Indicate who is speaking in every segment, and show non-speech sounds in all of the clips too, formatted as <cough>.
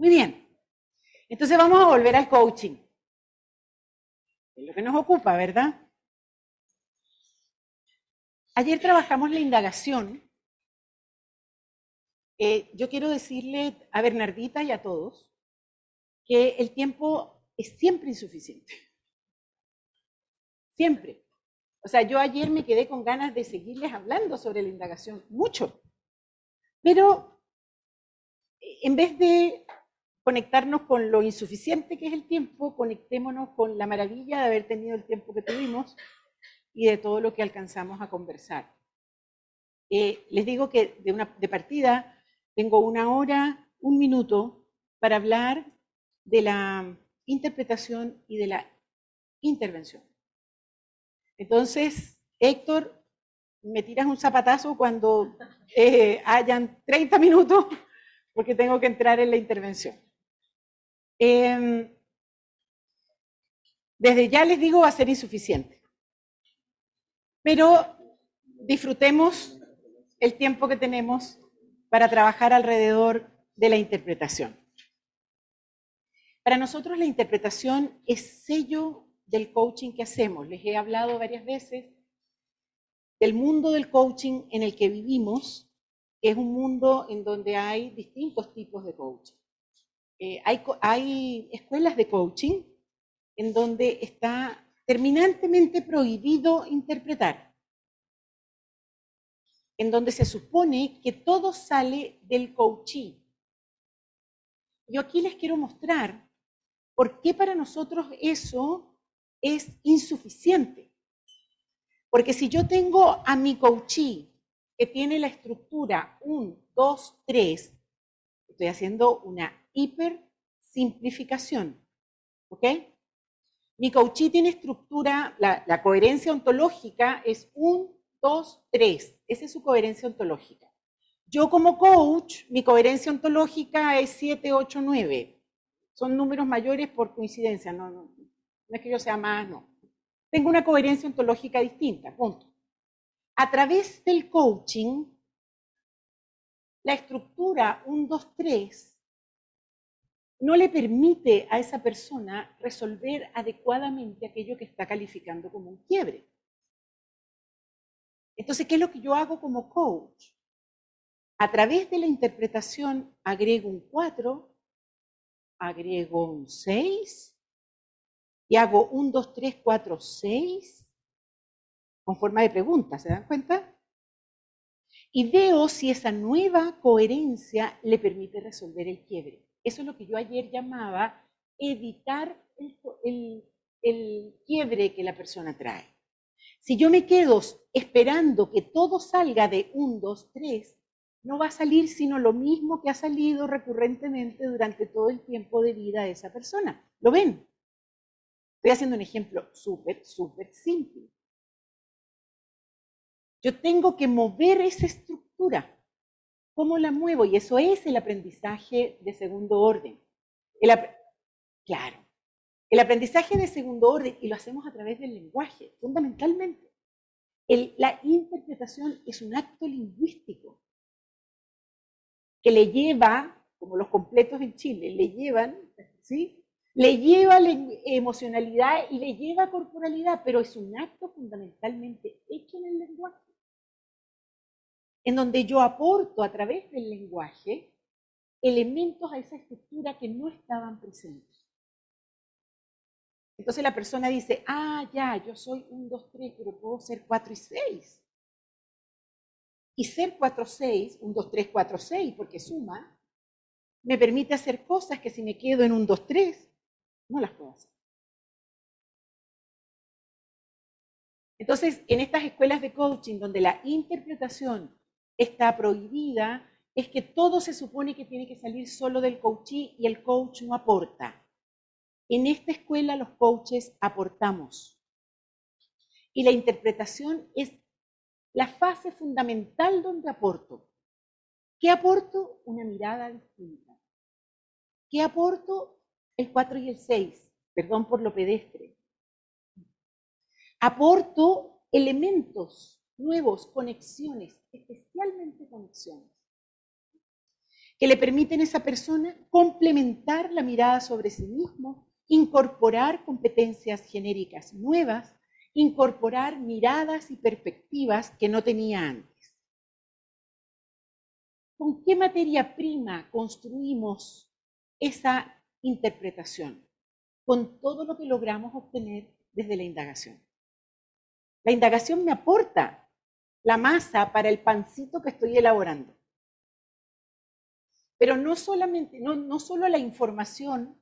Speaker 1: Muy bien. Entonces vamos a volver al coaching. Es lo que nos ocupa, ¿verdad? Ayer trabajamos la indagación. Eh, yo quiero decirle a Bernardita y a todos que el tiempo es siempre insuficiente. Siempre. O sea, yo ayer me quedé con ganas de seguirles hablando sobre la indagación, mucho. Pero eh, en vez de conectarnos con lo insuficiente que es el tiempo, conectémonos con la maravilla de haber tenido el tiempo que tuvimos y de todo lo que alcanzamos a conversar. Eh, les digo que de, una, de partida tengo una hora, un minuto para hablar de la interpretación y de la intervención. Entonces, Héctor, me tiras un zapatazo cuando eh, hayan 30 minutos, porque tengo que entrar en la intervención. Em, desde ya les digo, va a ser insuficiente. Pero disfrutemos el tiempo que tenemos para trabajar alrededor de la interpretación. Para nosotros la interpretación es sello del coaching que hacemos. Les he hablado varias veces del mundo del coaching en el que vivimos, es un mundo en donde hay distintos tipos de coaching. Eh, hay, escuelas de coaching en donde está terminantemente prohibido interpretar, en donde se supone que todo sale del coachee. Yo aquí les quiero mostrar por qué para nosotros eso es insuficiente. Porque si yo tengo a mi coachee que tiene la estructura 1, 2, 3, estoy haciendo una hiper simplificación. ¿Ok? Mi coachí tiene estructura, la, coherencia ontológica es 1, 2, 3. Esa es su coherencia ontológica. Yo como coach, mi coherencia ontológica es 7, 8, 9. Son números mayores por coincidencia, no, no, no es que yo sea más, no. Tengo una coherencia ontológica distinta, punto. A través del coaching, la estructura 1, 2, 3 no le permite a esa persona resolver adecuadamente aquello que está calificando como un quiebre. Entonces, ¿qué es lo que yo hago como coach? A través de la interpretación agrego un 4, agrego un 6 y hago un 2, 3, 4, 6 con forma de pregunta, ¿se dan cuenta? Y veo si esa nueva coherencia le permite resolver el quiebre. Eso es lo que yo ayer llamaba evitar el, quiebre que la persona trae. Si yo me quedo esperando que todo salga de un, dos, tres, no va a salir sino lo mismo que ha salido recurrentemente durante todo el tiempo de vida de esa persona. ¿Lo ven? Estoy haciendo un ejemplo súper, súper simple. Yo tengo que mover esa estructura. ¿Cómo la muevo? Y eso es el aprendizaje de segundo orden. claro, el aprendizaje de segundo orden, y lo hacemos a través del lenguaje, fundamentalmente. la interpretación es un acto lingüístico que le lleva, como los completos en Chile, le llevan, ¿sí? Le lleva emocionalidad y le lleva corporalidad, pero es un acto fundamentalmente hecho en el lenguaje en donde yo aporto a través del lenguaje elementos a esa estructura que no estaban presentes. Entonces la persona dice, ah, ya, yo soy un, dos, tres, pero puedo ser cuatro y seis. Y ser cuatro, seis, un, dos, tres, cuatro, seis, porque suma, me permite hacer cosas que si me quedo en un, dos, tres, no las puedo hacer. Entonces, en estas escuelas de coaching donde la interpretación está prohibida es que todo se supone que tiene que salir solo del coachee y el coach no aporta. En esta escuela los coaches aportamos. Y la interpretación es la fase fundamental donde aporto. ¿Qué aporto? Una mirada distinta. ¿Qué aporto? El 4 y el 6. Perdón por lo pedestre. Aporto elementos nuevos, conexiones, especialmente conexiones. que le permiten a esa persona complementar la mirada sobre sí mismo, incorporar competencias genéricas nuevas, incorporar miradas y perspectivas que no tenía antes. ¿Con qué materia prima construimos esa interpretación? Con todo lo que logramos obtener desde la indagación. La indagación me aporta la masa para el pancito que estoy elaborando. Pero no solamente, no, no solo la información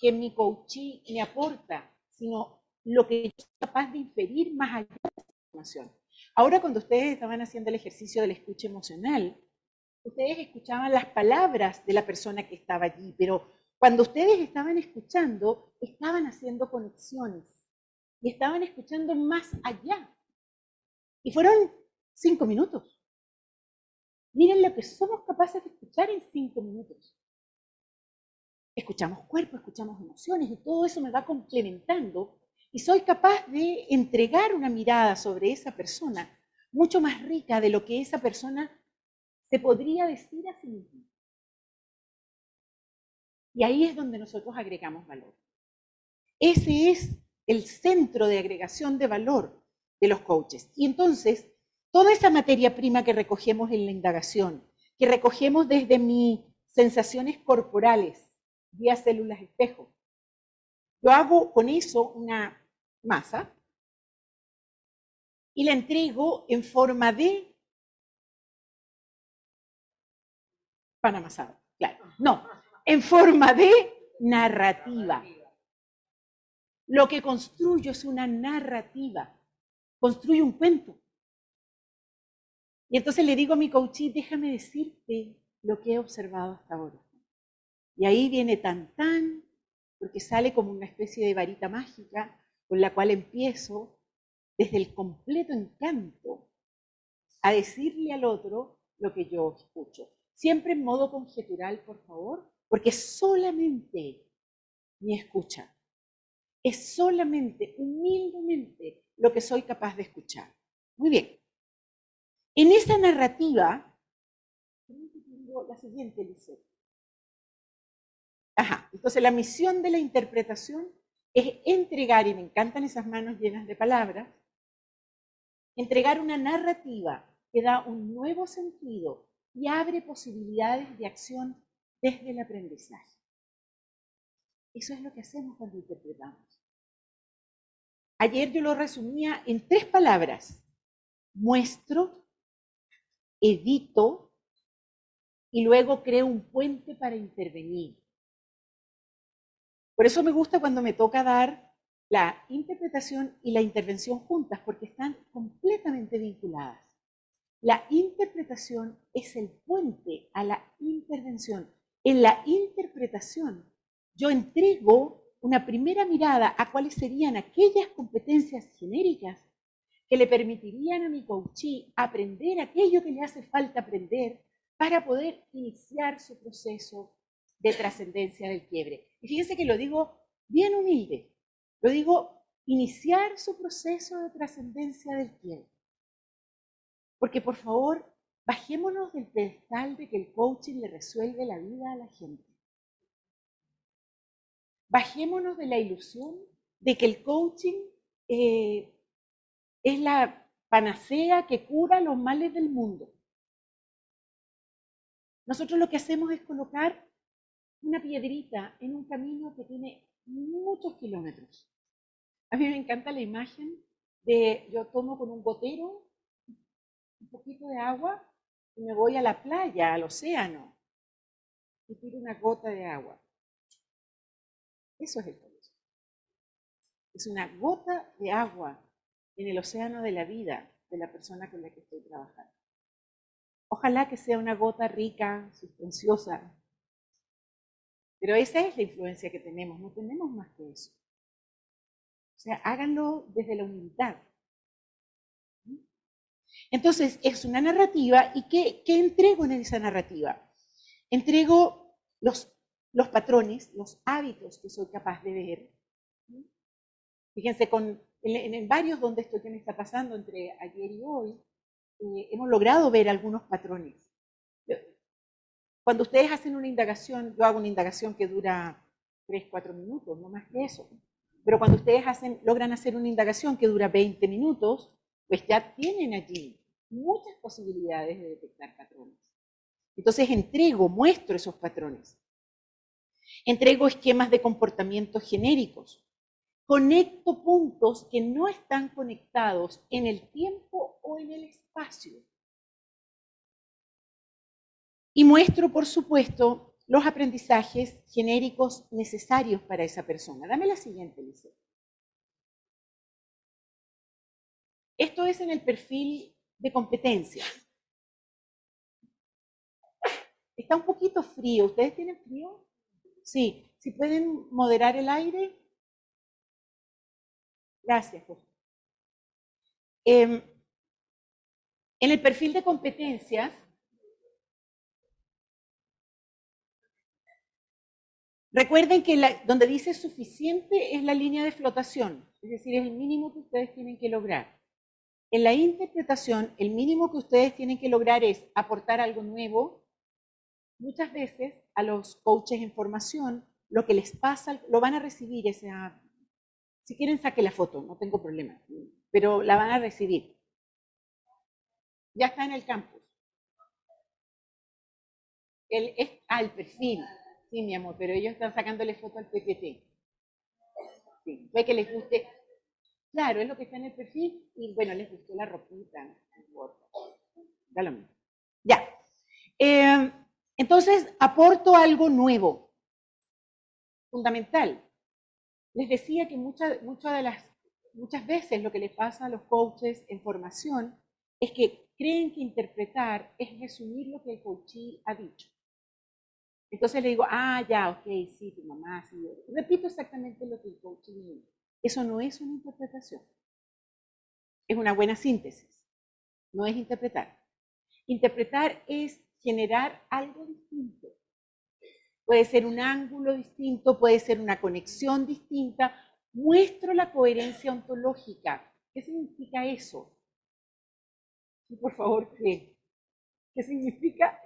Speaker 1: que mi coachee me aporta, sino lo que yo soy capaz de inferir más allá de esa información. Ahora cuando ustedes estaban haciendo el ejercicio del escucha emocional, ustedes escuchaban las palabras de la persona que estaba allí, pero cuando ustedes estaban escuchando, estaban haciendo conexiones y estaban escuchando más allá. Y fueron cinco minutos. Miren lo que somos capaces de escuchar en cinco minutos. Escuchamos cuerpo, escuchamos emociones y todo eso me va complementando y soy capaz de entregar una mirada sobre esa persona mucho más rica de lo que esa persona se podría decir a sí misma. Y ahí es donde nosotros agregamos valor. Ese es el centro de agregación de valor de los coaches. Y entonces, toda esa materia prima que recogemos en la indagación, que recogemos desde mis sensaciones corporales, vía células espejo, yo hago con eso una masa y la entrego en forma de pan amasado. Claro, no, en forma de narrativa. Lo que construyo es una narrativa, construyo un cuento. Y entonces le digo a mi coachí, déjame decirte lo que he observado hasta ahora. Y ahí viene tan tan, porque sale como una especie de varita mágica con la cual empiezo desde el completo encanto a decirle al otro lo que yo escucho. Siempre en modo conjetural, por favor, porque solamente mi escucha es solamente, humildemente, lo que soy capaz de escuchar. Muy bien. En esa narrativa, la siguiente, Lice. Ajá, entonces la misión de la interpretación es entregar, y me encantan esas manos llenas de palabras, entregar una narrativa que da un nuevo sentido y abre posibilidades de acción desde el aprendizaje. Eso es lo que hacemos cuando interpretamos. Ayer yo lo resumía en tres palabras. Muestro, edito y luego creo un puente para intervenir. Por eso me gusta cuando me toca dar la interpretación y la intervención juntas, porque están completamente vinculadas. La interpretación es el puente a la intervención. En la interpretación, yo entrego una primera mirada a cuáles serían aquellas competencias genéricas que le permitirían a mi coachee aprender aquello que le hace falta aprender para poder iniciar su proceso de trascendencia del quiebre. Y fíjense que lo digo bien humilde, lo digo iniciar su proceso de trascendencia del quiebre. Porque por favor, Bajémonos del pedestal de que el coaching le resuelve la vida a la gente. Bajémonos de la ilusión de que el coaching eh, es la panacea que cura los males del mundo. Nosotros lo que hacemos es colocar una piedrita en un camino que tiene muchos kilómetros. A mí me encanta la imagen de yo tomo con un gotero un poquito de agua y me voy a la playa, al océano, y tiro una gota de agua. Eso es el colegio. Es una gota de agua en el océano de la vida de la persona con la que estoy trabajando. Ojalá que sea una gota rica, sustanciosa. Pero esa es la influencia que tenemos, no tenemos más que eso. O sea, háganlo desde la humildad. Entonces, es una narrativa y ¿qué, entrego en esa narrativa? Entrego los, los, patrones, los hábitos que soy capaz de ver. Fíjense, con, en, varios donde esto que me está pasando entre ayer y hoy, eh, hemos logrado ver algunos patrones. cuando ustedes hacen una indagación, yo hago una indagación que dura 3, 4 minutos, no más que eso. Pero cuando ustedes hacen, logran hacer una indagación que dura 20 minutos, pues ya tienen allí muchas posibilidades de detectar patrones. Entonces entrego, muestro esos patrones. Entrego esquemas de comportamiento genéricos. Conecto puntos que no están conectados en el tiempo o en el espacio. Y muestro, por supuesto, los aprendizajes genéricos necesarios para esa persona. Dame la siguiente, Liceo. Esto es en el perfil de competencias. Está un poquito frío. ¿Ustedes tienen frío? Sí. Si pueden moderar el aire. Gracias, em, en el perfil de competencias, recuerden que donde dice suficiente es la línea de flotación, es decir, es el mínimo que ustedes tienen que lograr. En la interpretación, el mínimo que ustedes tienen que lograr es aportar algo nuevo. Muchas veces a los coaches en formación, lo que les pasa, lo van a recibir esa... Si quieren, saque la foto, no tengo problema, pero la van a recibir. Ya está en el campus. El, es, al perfil, sí, mi amor, pero ellos están sacándole foto al PPT. Sí, ve que les guste. Claro, es lo que está en el perfil y bueno, les gustó la ropita. Ya. Eh, entonces, aporto algo nuevo, fundamental. Les decía que muchas de las, muchas veces lo que les pasa a los coaches en formación es que creen que interpretar es resumir lo que el coachee ha dicho. Entonces le digo, ah, ya, ok, sí, tu mamá, sí. Repito exactamente lo que el coachee dijo. Eso no es una interpretación. Es una buena síntesis. No es interpretar. Interpretar es generar algo distinto. Puede ser un ángulo distinto, puede ser una conexión distinta. Muestro la coherencia ontológica. ¿Qué significa eso? Y por favor, ¿qué? ¿Qué significa?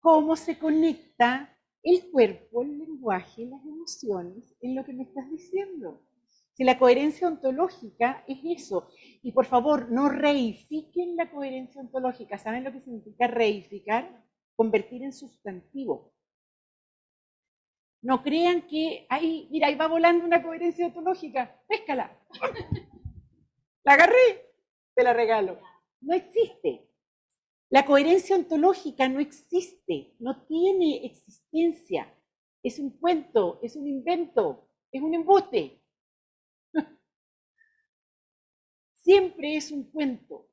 Speaker 1: ¿Cómo se conecta el cuerpo, el lenguaje, las emociones en lo que me estás diciendo. Si la coherencia ontológica es eso. Y por favor, no reifiquen la coherencia ontológica. ¿Saben lo que significa reificar? Convertir en sustantivo. No crean que, ahí, mira, ahí va volando una coherencia ontológica. Péscala. <laughs> La agarré, te la regalo. No existe. La coherencia ontológica no existe, no tiene existencia. Es un cuento, es un invento, es un embuste. <laughs> Siempre es un cuento.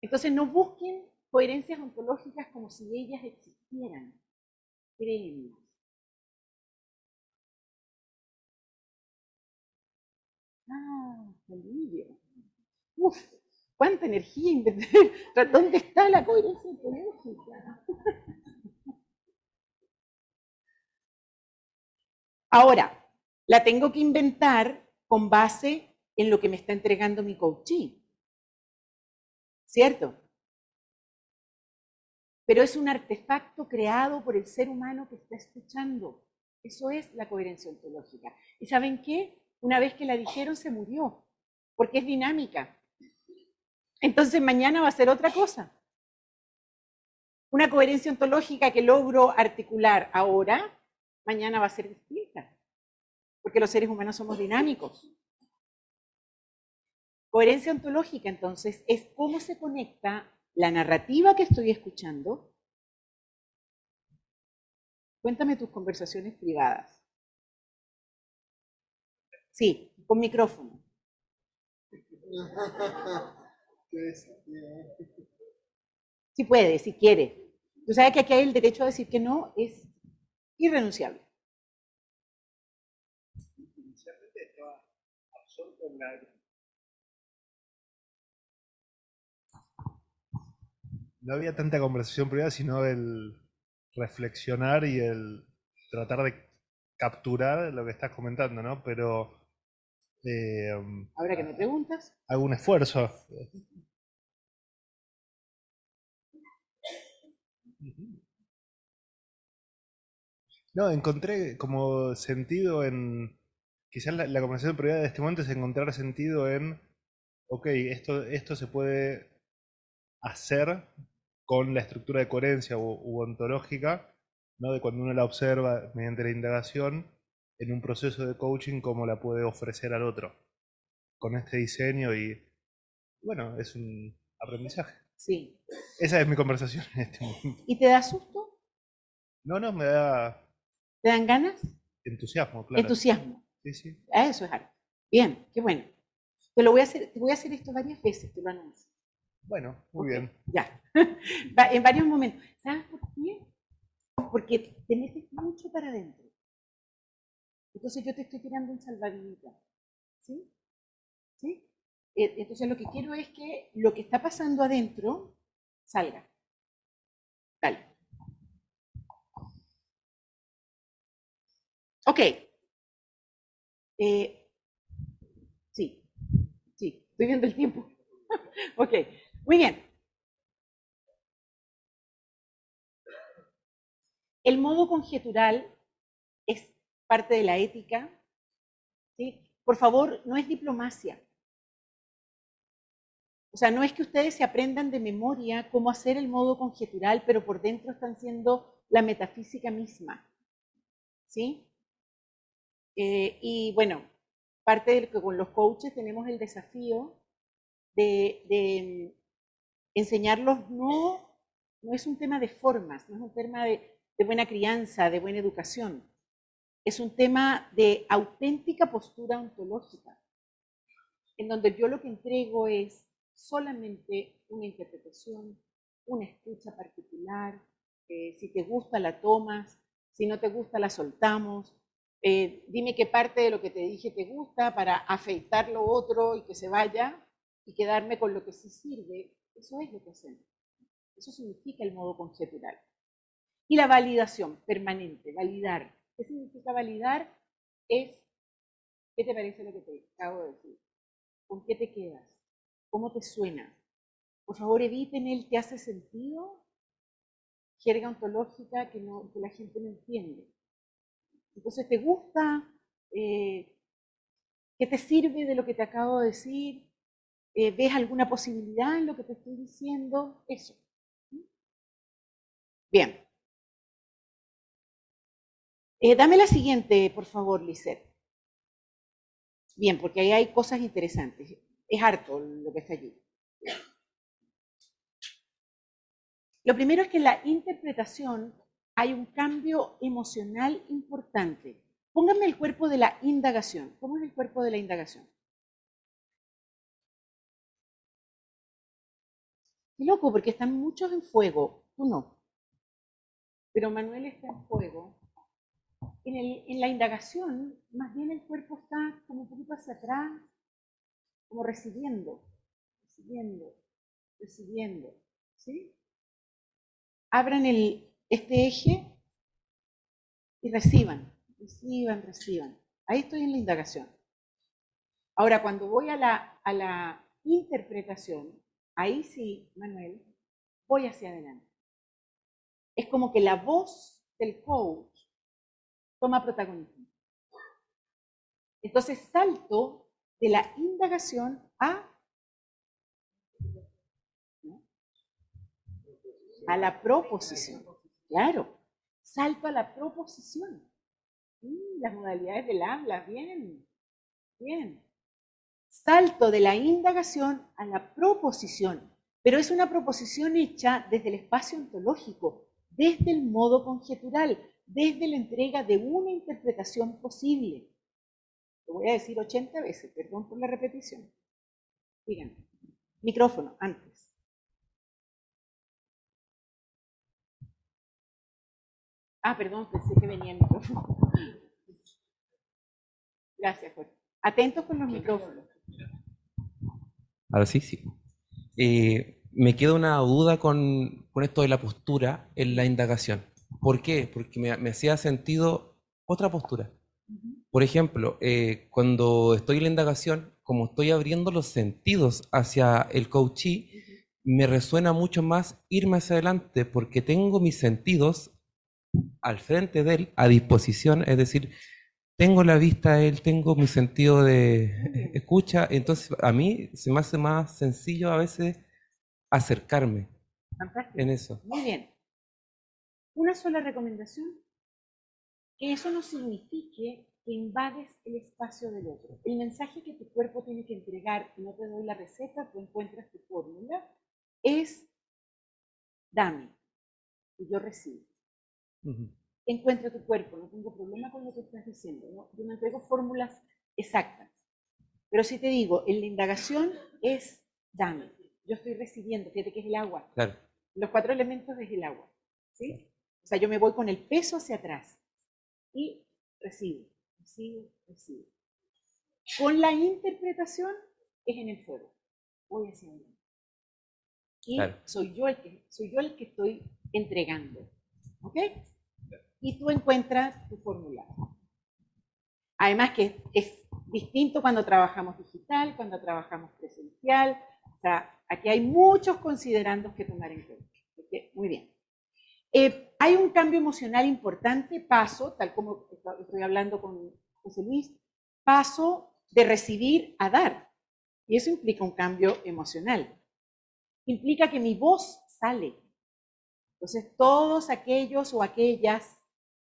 Speaker 1: Entonces no busquen coherencias ontológicas como si ellas existieran. Créenlas. Ah, alivio. Uf, ¿Cuánta energía inventar? <laughs> ¿Dónde está la coherencia ontológica? <laughs> Ahora, la tengo que inventar con base en lo que me está entregando mi coaching. ¿Cierto? Pero es un artefacto creado por el ser humano que está escuchando. Eso es la coherencia ontológica. ¿Y saben qué? Una vez que la dijeron, se murió, porque es dinámica. Entonces mañana va a ser otra cosa. Una coherencia ontológica que logro articular ahora, mañana va a ser distinta, porque los seres humanos somos dinámicos. Coherencia ontológica, entonces, es cómo se conecta la narrativa que estoy escuchando. Cuéntame tus conversaciones privadas. Sí, con micrófono. Si puede, si quiere. Tú sabes que aquí hay el derecho a decir que no, es irrenunciable.
Speaker 2: No había tanta conversación privada, sino el reflexionar y el tratar de capturar lo que estás comentando, ¿no? Pero
Speaker 1: eh, Ahora que me preguntas.
Speaker 2: Hago un esfuerzo. No, encontré como sentido en. Quizás la, la conversación privada de este momento es encontrar sentido en. Ok, esto, esto se puede hacer con la estructura de coherencia u, ontológica, ¿no? de cuando uno la observa mediante la indagación en un proceso de coaching, cómo la puede ofrecer al otro. Con este diseño y. Bueno, es un aprendizaje.
Speaker 1: Sí.
Speaker 2: Esa es mi conversación en este momento.
Speaker 1: ¿Y te da susto?
Speaker 2: No, no, me da
Speaker 1: ¿Te dan ganas?
Speaker 2: Entusiasmo, claro.
Speaker 1: Entusiasmo.
Speaker 2: Sí, sí.
Speaker 1: Eso es arte. Bien, qué bueno. Te lo voy a hacer, te voy a hacer esto varias veces, te lo anuncio.
Speaker 2: Bueno, muy bien.
Speaker 1: Ya. <laughs> en varios momentos. ¿Sabes por qué? Porque te metes mucho para adentro. Entonces yo te estoy tirando un salvavidas. ¿Sí? ¿Sí? E, entonces lo que quiero es que lo que está pasando adentro salga. Dale. Ok. Eh, sí, sí, estoy viendo el tiempo. <laughs> ok, muy bien. El modo conjetural es parte de la ética. ¿sí? Por favor, no es diplomacia. O sea, no es que ustedes se aprendan de memoria cómo hacer el modo conjetural, pero por dentro están siendo la metafísica misma. ¿Sí? Eh, y bueno, parte de que con los coaches tenemos el desafío de, enseñarlos no, no es un tema de formas, no es un tema de, buena crianza, de buena educación. Es un tema de auténtica postura ontológica, en donde yo lo que entrego es solamente una interpretación, una escucha particular, eh, si te gusta la tomas, si no te gusta la soltamos, eh, dime qué parte de lo que te dije te gusta para afeitar lo otro y que se vaya y quedarme con lo que sí sirve. Eso es lo que hacemos. Eso significa el modo conjetural. Y la validación permanente, validar. ¿Qué significa validar? Es, ¿qué te parece lo que te acabo de decir? ¿Con qué te quedas? ¿Cómo te suena? Por favor, eviten el te hace sentido, jerga ontológica que, no, que la gente no entiende. Entonces, ¿te gusta? Eh, ¿Qué te sirve de lo que te acabo de decir? Eh, ¿Ves alguna posibilidad en lo que te estoy diciendo? Eso. Bien. Eh, dame la siguiente, por favor, Lisette. Bien, porque ahí hay cosas interesantes. Es harto lo que está allí. Lo primero es que la interpretación hay un cambio emocional importante. Pónganme el cuerpo de la indagación. ¿Cómo es el cuerpo de la indagación? Qué loco, porque están muchos en fuego. Tú no. Pero Manuel está en fuego. En, la indagación, más bien el cuerpo está como un poquito hacia atrás, como recibiendo, recibiendo, recibiendo. ¿Sí? Abran este eje y reciban, reciban, reciban. Ahí estoy en la indagación. Ahora, cuando voy a la interpretación, ahí sí, Manuel, voy hacia adelante. Es como que la voz del coach toma protagonismo. Entonces salto de la indagación a, a la proposición. Claro, salto a la proposición. Mm, las modalidades del habla, bien, bien. Salto de la indagación a la proposición, pero es una proposición hecha desde el espacio ontológico, desde el modo conjetural, desde la entrega de una interpretación posible. Lo voy a decir 80 veces, perdón por la repetición. Díganme. Micrófono, antes. Ah, perdón, pensé que venía el micrófono. <laughs> Gracias, Jorge. Atentos con los micrófonos.
Speaker 3: Ahora sí, sí. Eh, me queda una duda con, esto de la postura en la indagación. ¿Por qué? Porque me, hacía sentido otra postura. Por ejemplo, eh, cuando estoy en la indagación, como estoy abriendo los sentidos hacia el coachee, me resuena mucho más irme hacia adelante porque tengo mis sentidos al frente de él, a disposición, es decir, tengo la vista de él, tengo mi sentido de escucha, entonces a mí se me hace más sencillo a veces acercarme
Speaker 1: Fantástico.
Speaker 3: en eso.
Speaker 1: Muy bien. Una sola recomendación. Que eso no signifique que invades el espacio del otro. El mensaje que tu cuerpo tiene que entregar, y no te doy la receta, tú encuentras tu fórmula, es dame y yo recibo.
Speaker 3: Ujú.
Speaker 1: Encuentra tu cuerpo, no tengo problema con lo que estás diciendo, ¿no? yo no entrego fórmulas exactas. Pero si te digo, en la indagación es dame, yo estoy recibiendo, fíjate que es el agua,
Speaker 3: Claro,
Speaker 1: los cuatro elementos es el agua, ¿sí? O sea, yo me voy con el peso hacia atrás y recibo, recibo, recibo. Con la interpretación es en el fuego, voy hacia adelante. Y
Speaker 3: Claro.
Speaker 1: soy yo el que soy yo el que estoy entregando, ¿ok? Y tú encuentras tu fórmula. Además que es distinto cuando trabajamos digital, cuando trabajamos presencial. O sea, aquí hay muchos considerandos que tomar en cuenta. ¿ok? Muy bien. Eh, hay un cambio emocional importante, paso, tal como esto- estoy hablando con José Luis, paso de recibir a dar. Y eso implica un cambio emocional. Implica que mi voz sale. Entonces, todos aquellos o aquellas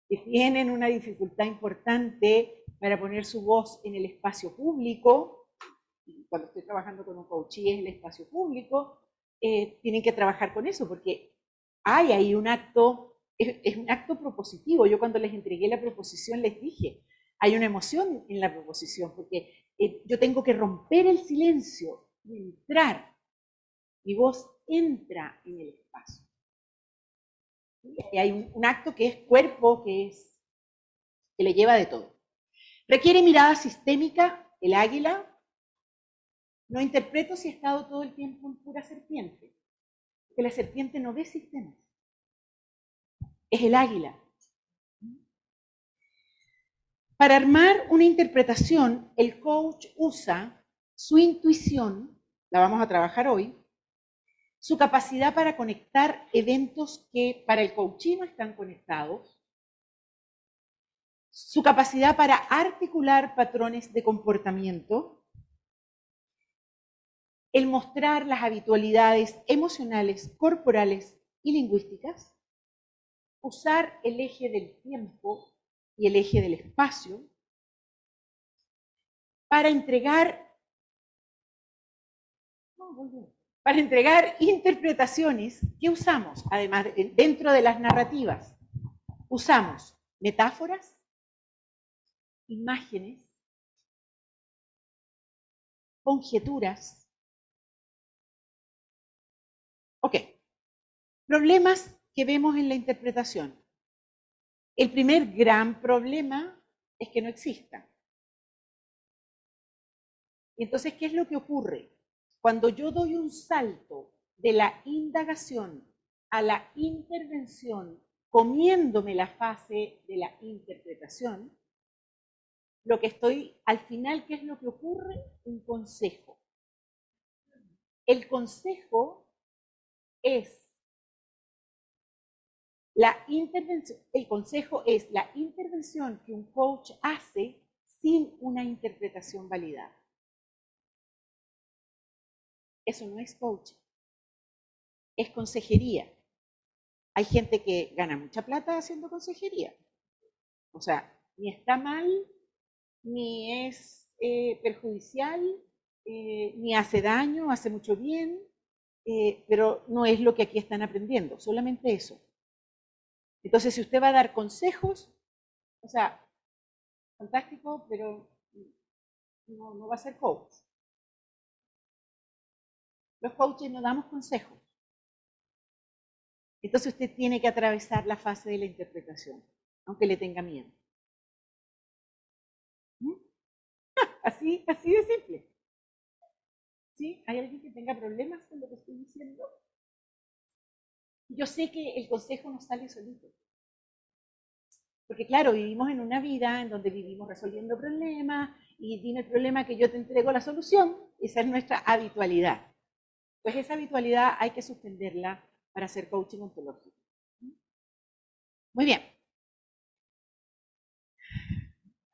Speaker 1: que tienen una dificultad importante para poner su voz en el espacio público, cuando estoy trabajando con un coachee es el espacio público, eh, tienen que trabajar con eso, porque hay ahí un acto, es, es un acto propositivo. Yo cuando les entregué la proposición les dije, hay una emoción en la proposición, porque eh, yo tengo que romper el silencio y entrar. Mi voz entra en el espacio. Hay un, acto que es cuerpo, que es que le lleva de todo. Requiere mirada sistémica, el águila. No interpreto si he estado todo el tiempo en pura serpiente, porque la serpiente no ve sistemas. Es el águila. Para armar una interpretación, el coach usa su intuición, la vamos a trabajar hoy, su capacidad para conectar eventos que para el coaching no están conectados, su capacidad para articular patrones de comportamiento, el mostrar las habitualidades emocionales, corporales y lingüísticas, usar el eje del tiempo y el eje del espacio para entregar no. Para entregar interpretaciones que usamos, además de- dentro de las narrativas, usamos metáforas, imágenes, conjeturas. Ok, problemas que vemos en la interpretación. El primer gran problema es que no exista. Entonces, ¿qué es lo que ocurre? Cuando yo doy un salto de la indagación a la intervención, comiéndome la fase de la interpretación, lo que estoy, al final, ¿qué es lo que ocurre? Un consejo. El consejo es la intervención, el consejo es la intervención que un coach hace sin una interpretación validada. Eso no es coaching, es consejería. Hay gente que gana mucha plata haciendo consejería. O sea, ni está mal, ni es eh, perjudicial, eh, ni hace daño, hace mucho bien, eh, pero no es lo que aquí están aprendiendo, solamente eso. Entonces, si usted va a dar consejos, o sea, fantástico, pero no, no va a ser coach. Los coaches no damos consejos. Entonces usted tiene que atravesar la fase de la interpretación, aunque le tenga miedo. ¿Mm? <laughs> Así, así de simple. ¿Sí? ¿Hay alguien que tenga problemas con lo que estoy diciendo? Yo sé que el consejo no sale solito. Porque claro, vivimos en una vida en donde vivimos resolviendo problemas y dime el problema que yo te entrego la solución. Esa es nuestra habitualidad. Pues esa habitualidad hay que suspenderla para hacer coaching ontológico. Muy bien.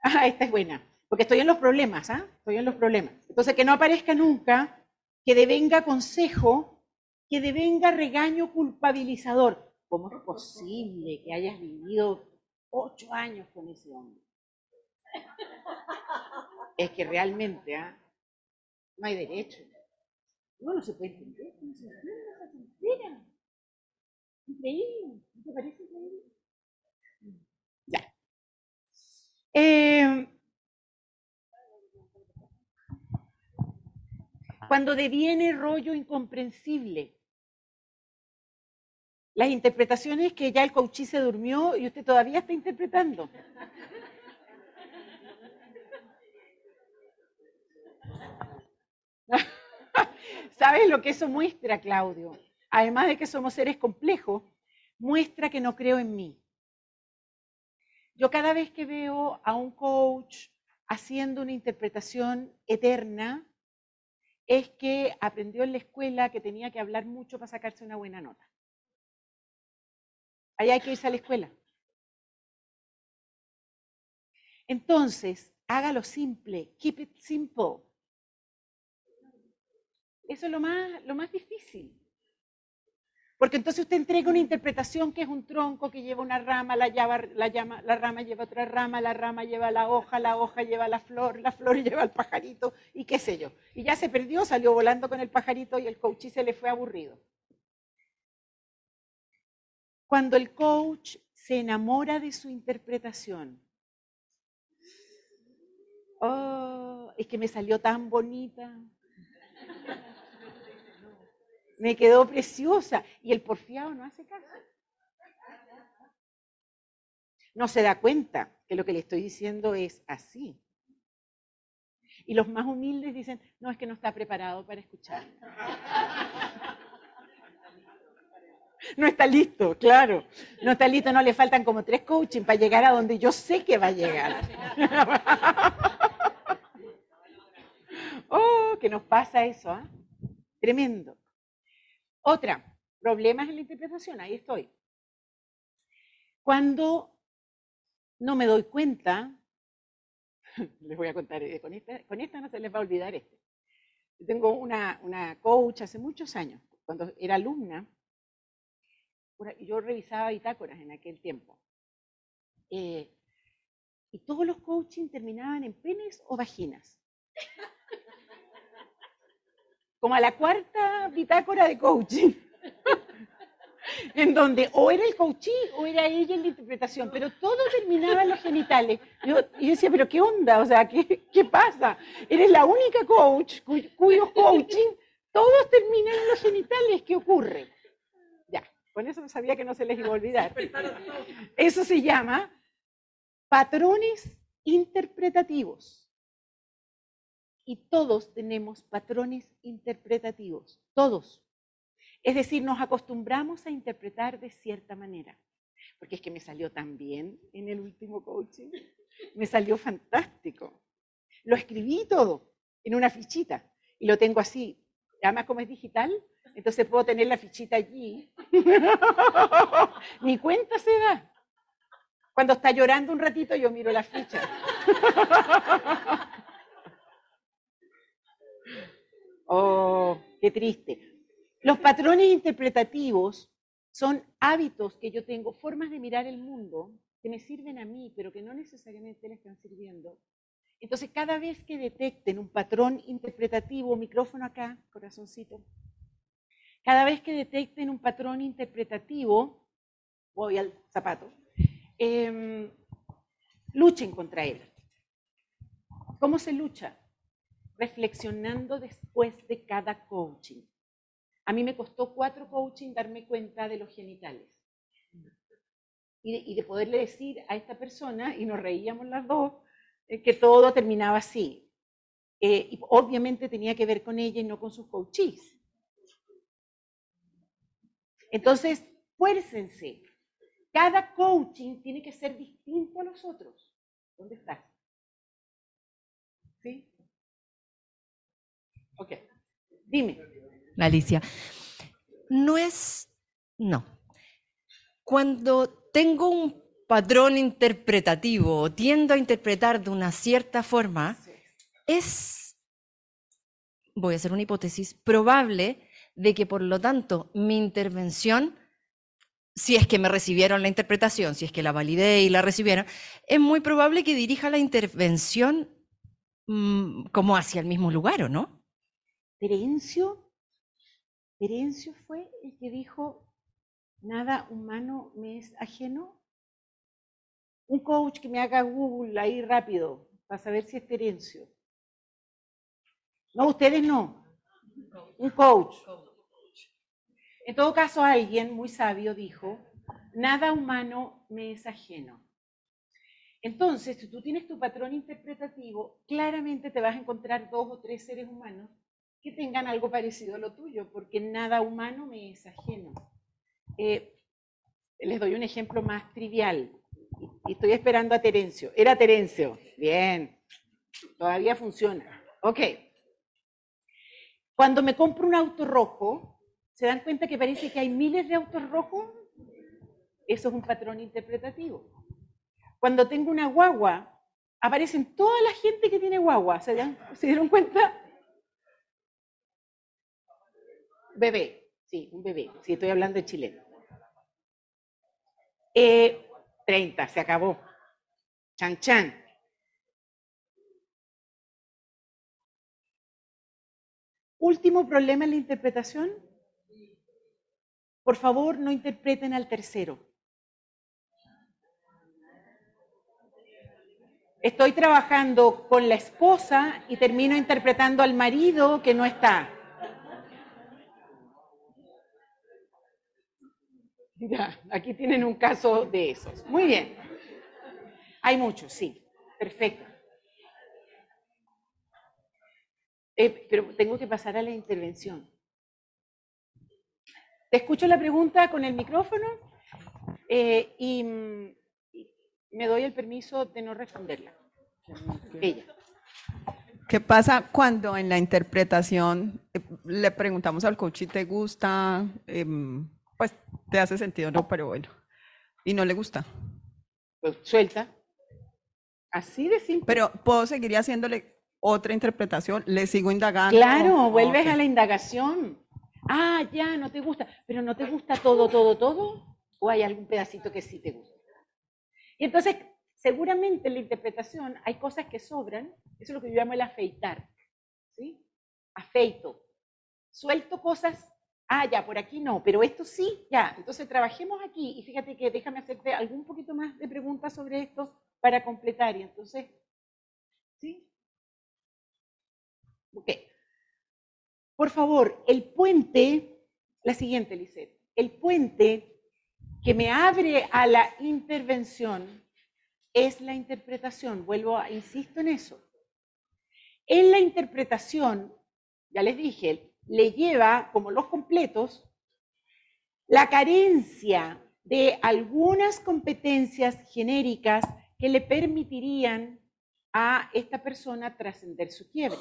Speaker 1: Ah, esta es buena, porque estoy en los problemas, ¿ah? Estoy en los problemas. Entonces, que no aparezca nunca, que devenga consejo, que devenga regaño culpabilizador. ¿Cómo es posible que hayas vivido ocho años con ese hombre? Es que realmente, ¿ah? No hay derecho. No, no se puede entender. No se esa Increíble. ¿No te parece increíble? Ya. Eh, cuando deviene rollo incomprensible. Las interpretaciones que ya el coachí se durmió y usted todavía está interpretando. ¿Sabes lo que eso muestra, Claudio? Además de que somos seres complejos, muestra que no creo en mí. Yo cada vez que veo a un coach haciendo una interpretación eterna, es que aprendió en la escuela que tenía que hablar mucho para sacarse una buena nota. Ahí hay que irse a la escuela. Entonces, hágalo simple, keep it simple. Eso es lo más, lo más difícil. Porque entonces usted entrega una interpretación que es un tronco que lleva una rama, la, la, llama, la rama lleva otra rama, la rama lleva la hoja, la hoja lleva la flor, la flor <laughs> lleva el pajarito y qué sé yo. Y ya se perdió, salió volando con el pajarito y el coach se le fue aburrido. Cuando el coach se enamora de su interpretación, oh, es que me salió tan bonita me quedó preciosa. Y el porfiado no hace caso. No se da cuenta que lo que le estoy diciendo es así. Y los más humildes dicen, no, es que no está preparado para escuchar. No está listo, claro. No está listo, no le faltan como tres coaching para llegar a donde yo sé que va a llegar. <laughs> Oh, que nos pasa eso, ¿ah? Tremendo. Otra, problemas en la interpretación, ahí estoy. Cuando no me doy cuenta, <laughs> les voy a contar, eh, con esta, con esta no se les va a olvidar esto. Tengo una, una coach hace muchos años, cuando era alumna, yo revisaba bitácoras en aquel tiempo. Eh, y todos los coaching terminaban en penes o vaginas como a la cuarta bitácora de coaching, <laughs> en donde o era el coaching o era ella en la interpretación, pero todo terminaba en los genitales. Yo, yo decía, pero ¿qué onda? O sea, ¿qué, qué pasa? Eres la única coach cuyo coaching todos terminan en los genitales. ¿Qué ocurre? Ya, con eso sabía que no se les iba a olvidar. Eso se llama patrones interpretativos y todos tenemos patrones interpretativos, todos. Es decir, nos acostumbramos a interpretar de cierta manera. Porque es que me salió tan bien en el último coaching, me salió fantástico. Lo escribí todo en una fichita y lo tengo así. Además, como es digital, entonces puedo tener la fichita allí. <laughs> Ni cuenta se da. Cuando está llorando un ratito, yo miro la ficha. <laughs> Oh, qué triste. Los patrones interpretativos son hábitos que yo tengo, formas de mirar el mundo que me sirven a mí, pero que no necesariamente le están sirviendo. Entonces, cada vez que detecten un patrón interpretativo, micrófono acá, corazoncito, cada vez que detecten un patrón interpretativo, voy al zapato, em, luchen contra él. ¿Cómo se lucha? Reflexionando después de cada coaching. A mí me costó cuatro coaching darme cuenta de los genitales. Y de, poderle decir a esta persona, y nos reíamos las dos, eh, que todo terminaba así. Eh, y obviamente tenía que ver con ella y no con sus coaches. Entonces, fuércense. Cada coaching tiene que ser distinto a los otros. ¿Dónde estás? ¿Sí? Ok. Dime.
Speaker 4: Alicia. No es, no. Cuando tengo un patrón interpretativo o tiendo a interpretar de una cierta forma, es, voy a hacer una hipótesis, probable de que por lo tanto mi intervención, si es que me recibieron la interpretación, si es que la validé y la recibieron, es muy probable que dirija la intervención mm, como hacia el mismo lugar, ¿o no?
Speaker 1: Terencio, Terencio fue el que dijo, nada humano me es ajeno. Un coach que me haga Google ahí rápido para saber si es Terencio. No, ustedes no. Un coach. En todo caso, alguien muy sabio dijo, nada humano me es ajeno. Entonces, si tú tienes tu patrón interpretativo, claramente te vas a encontrar dos o tres seres humanos que tengan algo parecido a lo tuyo, porque nada humano me es ajeno. Eh, les doy un ejemplo más trivial. Estoy esperando a Terencio. Era Terencio. Bien. Todavía funciona. Ok. Cuando me compro un auto rojo, ¿Se dan cuenta que parece que hay miles de autos rojos? Eso es un patrón interpretativo. Cuando tengo una guagua, aparecen toda la gente que tiene guagua. ¿Se, dieron cuenta? Bebé, sí, un bebé. Sí, estoy hablando de chileno. Eh, 30, se acabó. Chan chan. Último problema en la interpretación, por favor, no interpreten al tercero. Estoy trabajando con la esposa y termino interpretando al marido que no está. Ya, aquí tienen un caso de esos. Muy bien. Hay muchos, sí. Perfecto. Eh, pero tengo que pasar a la intervención. Te escucho la pregunta con el micrófono eh, y, me doy el permiso de no responderla. Ella.
Speaker 5: ¿Qué pasa cuando en la interpretación eh, le preguntamos al coach si te gusta? Pues te hace sentido, no, pero bueno. Y no le gusta.
Speaker 1: Pues suelta. Así de simple.
Speaker 5: Pero puedo seguir haciéndole otra interpretación, le sigo indagando.
Speaker 1: Claro, vuelves a la indagación. Ah, ya, no te gusta, pero no te gusta todo, todo, todo, o hay algún pedacito que sí te gusta. Y entonces, seguramente en la interpretación hay cosas que sobran, eso es lo que yo llamo el afeitar, ¿sí? Afeito. Suelto cosas, ah, ya, por aquí no, pero esto sí, ya. Entonces, trabajemos aquí y fíjate que déjame hacerte algún poquito más de preguntas sobre esto para completar. Y entonces, ¿sí? Ok. Por favor, el puente, la siguiente, Lisette, el puente que me abre a la intervención es la interpretación. Vuelvo a, insisto en eso. En la interpretación, ya les dije, le lleva, como los completos, la carencia de algunas competencias genéricas que le permitirían a esta persona trascender su quiebre.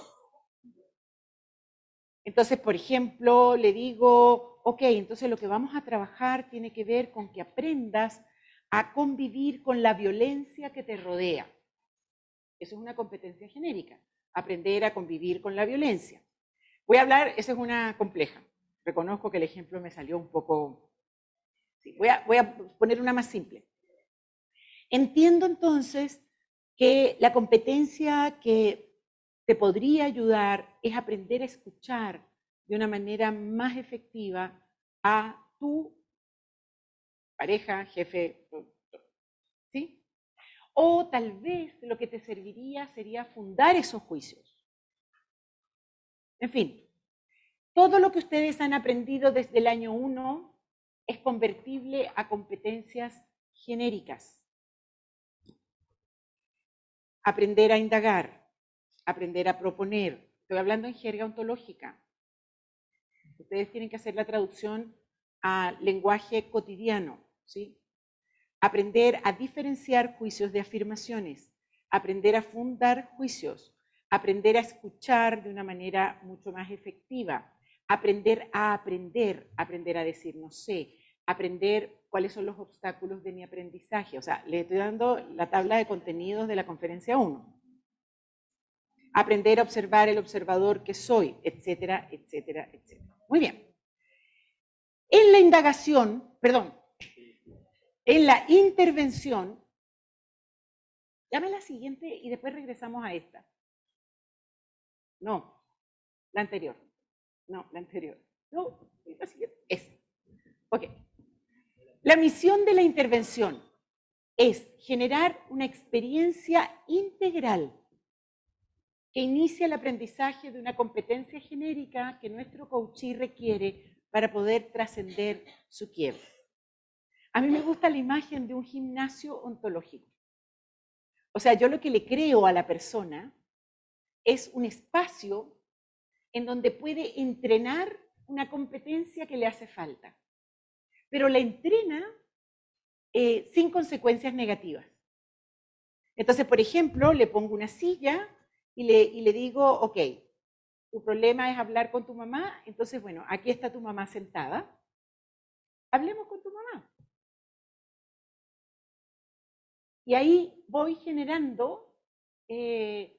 Speaker 1: Entonces, por ejemplo, le digo, ok, entonces lo que vamos a trabajar tiene que ver con que aprendas a convivir con la violencia que te rodea. Eso es una competencia genérica, aprender a convivir con la violencia. Voy a hablar, esa es una compleja. Reconozco que el ejemplo me salió un poco... voy, a, voy a poner una más simple. Entiendo entonces que la competencia que te podría ayudar es aprender a escuchar de una manera más efectiva a tu pareja, jefe, ¿sí? O tal vez lo que te serviría sería fundar esos juicios. En fin, todo lo que ustedes han aprendido desde el año 1 es convertible a competencias genéricas. Aprender a indagar, aprender a proponer. Estoy hablando en jerga ontológica. Ustedes tienen que hacer la traducción a lenguaje cotidiano, ¿sí? Aprender a diferenciar juicios de afirmaciones, aprender a fundar juicios, aprender a escuchar de una manera mucho más efectiva, aprender a aprender, aprender a decir no sé, aprender cuáles son los obstáculos de mi aprendizaje. O sea, le estoy dando la tabla de contenidos de la conferencia 1. Aprender a observar el observador que soy, etcétera, etcétera, etcétera. Muy bien. En la indagación, perdón, en la intervención, llame la siguiente y después regresamos a esta. No, la anterior. No, la anterior. No, la siguiente. Es. Ok. La misión de la intervención es generar una experiencia integral que inicia el aprendizaje de una competencia genérica que nuestro coachí requiere para poder trascender su quiebre. A mí me gusta la imagen de un gimnasio ontológico. O sea, yo lo que le creo a la persona es un espacio en donde puede entrenar una competencia que le hace falta, pero la entrena eh, sin consecuencias negativas. Entonces, por ejemplo, le pongo una silla y le, digo, ok, tu problema es hablar con tu mamá, entonces, bueno, aquí está tu mamá sentada, hablemos con tu mamá. Y ahí voy generando eh,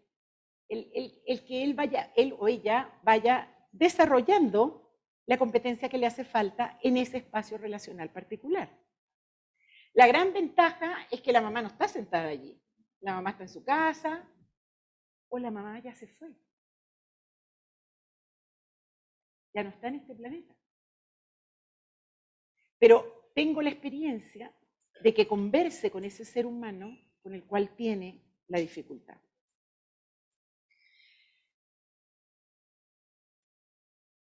Speaker 1: el, que él vaya, él o ella vaya desarrollando la competencia que le hace falta en ese espacio relacional particular. La gran ventaja es que la mamá no está sentada allí. La mamá está en su casa o la mamá ya se fue. Ya no está en este planeta. Pero tengo la experiencia de que converse con ese ser humano con el cual tiene la dificultad.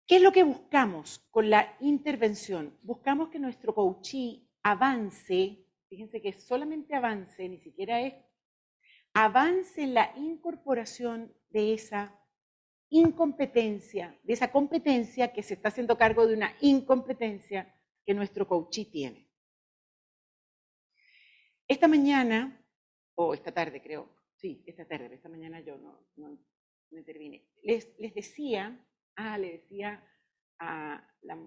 Speaker 1: ¿Qué es lo que buscamos con la intervención? Buscamos que nuestro coachí avance, fíjense que solamente avance, ni siquiera es, avance en la incorporación de esa incompetencia, de esa competencia que se está haciendo cargo de una incompetencia que nuestro coachí tiene. Esta mañana, o esta tarde creo, sí, esta tarde, esta mañana yo no, no, intervine, les, les decía Ah, le decía a la...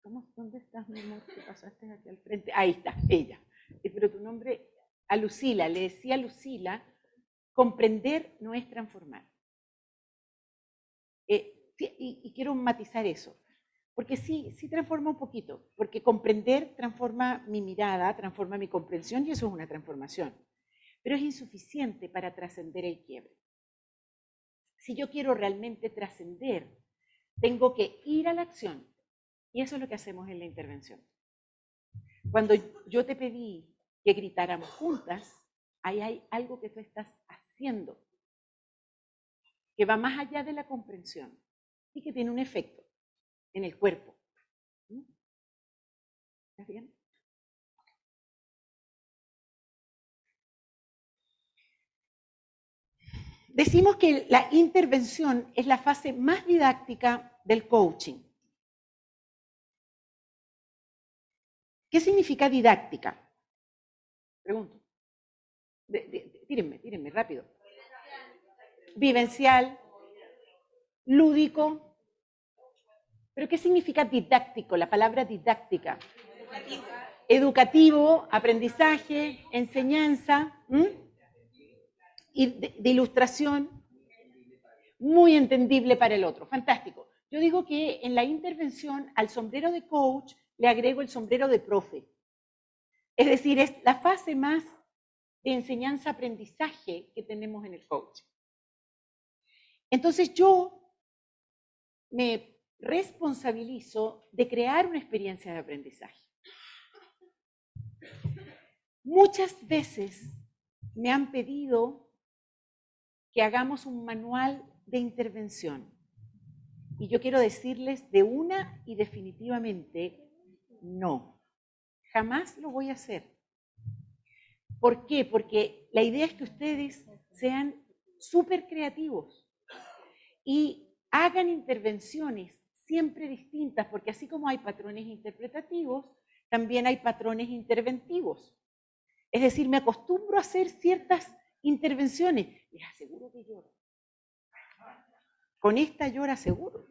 Speaker 1: ¿Cómo, ¿Dónde estás, mi amor? ¿Qué pasaste aquí al frente? Ahí está, ella. Pero tu nombre, a Lucila, le decía a Lucila, comprender no es transformar. Eh, y, y, quiero matizar eso, porque sí, sí transforma un poquito, porque comprender transforma mi mirada, transforma mi comprensión y eso es una transformación, pero es insuficiente para trascender el quiebre si yo quiero realmente trascender, tengo que ir a la acción. Y eso es lo que hacemos en la intervención. Cuando yo te pedí que gritáramos juntas, ahí hay algo que tú estás haciendo, que va más allá de la comprensión y que tiene un efecto en el cuerpo. ¿Mm? ¿Estás bien? Decimos que la intervención es la fase más didáctica del coaching. ¿Qué significa didáctica? Pregunto. tírenme, rápido. Vivencial, lúdico. ¿Pero qué significa didáctico? La palabra didáctica. Educativo, aprendizaje, enseñanza de, ilustración muy entendible para el otro. Fantástico. Yo digo que en la intervención al sombrero de coach le agrego el sombrero de profe. Es decir, es la fase más de enseñanza-aprendizaje que tenemos en el coach. Entonces yo me responsabilizo de crear una experiencia de aprendizaje. Muchas veces me han pedido que hagamos un manual de intervención. Y yo quiero decirles de una y definitivamente no. Jamás lo voy a hacer. ¿Por qué? Porque la idea es que ustedes sean súper creativos y hagan intervenciones siempre distintas, porque así como hay patrones interpretativos, también hay patrones interventivos. Es decir, me acostumbro a hacer ciertas intervenciones. Les aseguro que llora. Con esta llora seguro.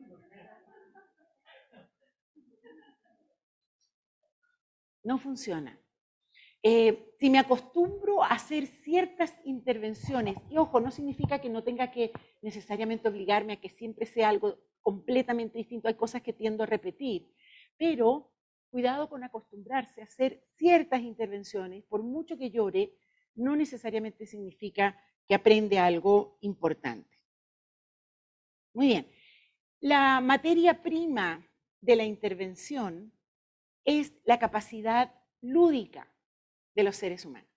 Speaker 1: No funciona. Eh, si me acostumbro a hacer ciertas intervenciones, y ojo, no significa que no tenga que necesariamente obligarme a que siempre sea algo completamente distinto, hay cosas que tiendo a repetir, pero cuidado con acostumbrarse a hacer ciertas intervenciones, por mucho que llore, no necesariamente significa que aprende algo importante. Muy bien. La materia prima de la intervención es la capacidad lúdica de los seres humanos.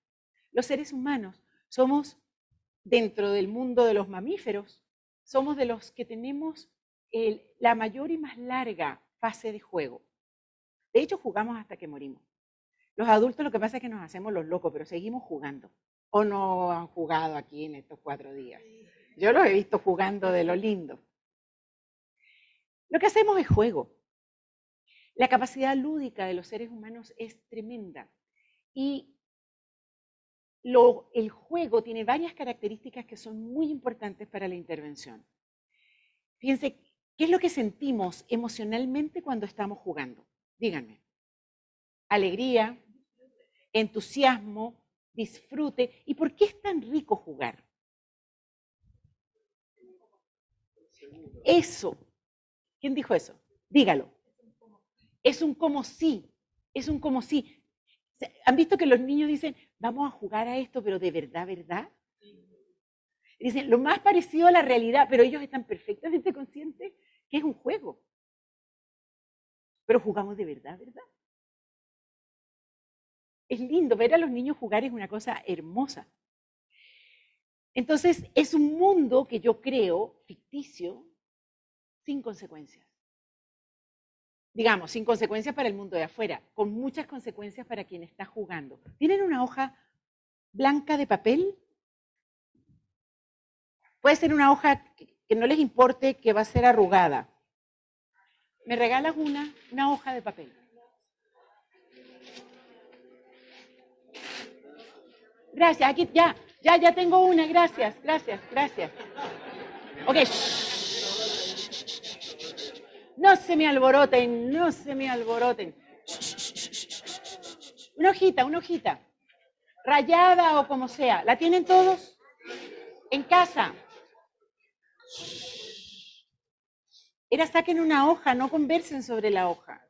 Speaker 1: Los seres humanos somos, dentro del mundo de los mamíferos, somos de los que tenemos la mayor y más larga fase de juego. De hecho, jugamos hasta que morimos. Los adultos lo que pasa es que nos hacemos los locos, pero seguimos jugando. ¿O no han jugado aquí en estos cuatro días? Yo los he visto jugando de lo lindo. Lo que hacemos es juego. La capacidad lúdica de los seres humanos es tremenda. Y el juego tiene varias características que son muy importantes para la intervención. Fíjense, ¿qué es lo que sentimos emocionalmente cuando estamos jugando? Díganme. Alegría, entusiasmo, disfrute. ¿Y por qué es tan rico jugar? Eso. ¿Quién dijo eso? Dígalo. Es un como sí. Es un como sí. ¿Han visto que los niños dicen, vamos a jugar a esto, pero de verdad, verdad? Dicen, lo más parecido a la realidad, pero ellos están perfectamente conscientes que es un juego. Pero jugamos de verdad, ¿verdad? Es lindo, ver a los niños jugar es una cosa hermosa. Entonces, es un mundo que yo creo ficticio, sin consecuencias digamos, sin consecuencias para el mundo de afuera, con muchas consecuencias para quien está jugando. ¿Tienen una hoja blanca de papel? Puede ser una hoja que no les importe que va a ser arrugada. ¿Me regalas una, una hoja de papel? Gracias, aquí ya, ya, ya tengo una, gracias, gracias, gracias. Ok, no se me alboroten, no se me alboroten. Una hojita, una hojita. Rayada o como sea. ¿La tienen todos? En casa. Era saquen una hoja, no conversen sobre la hoja.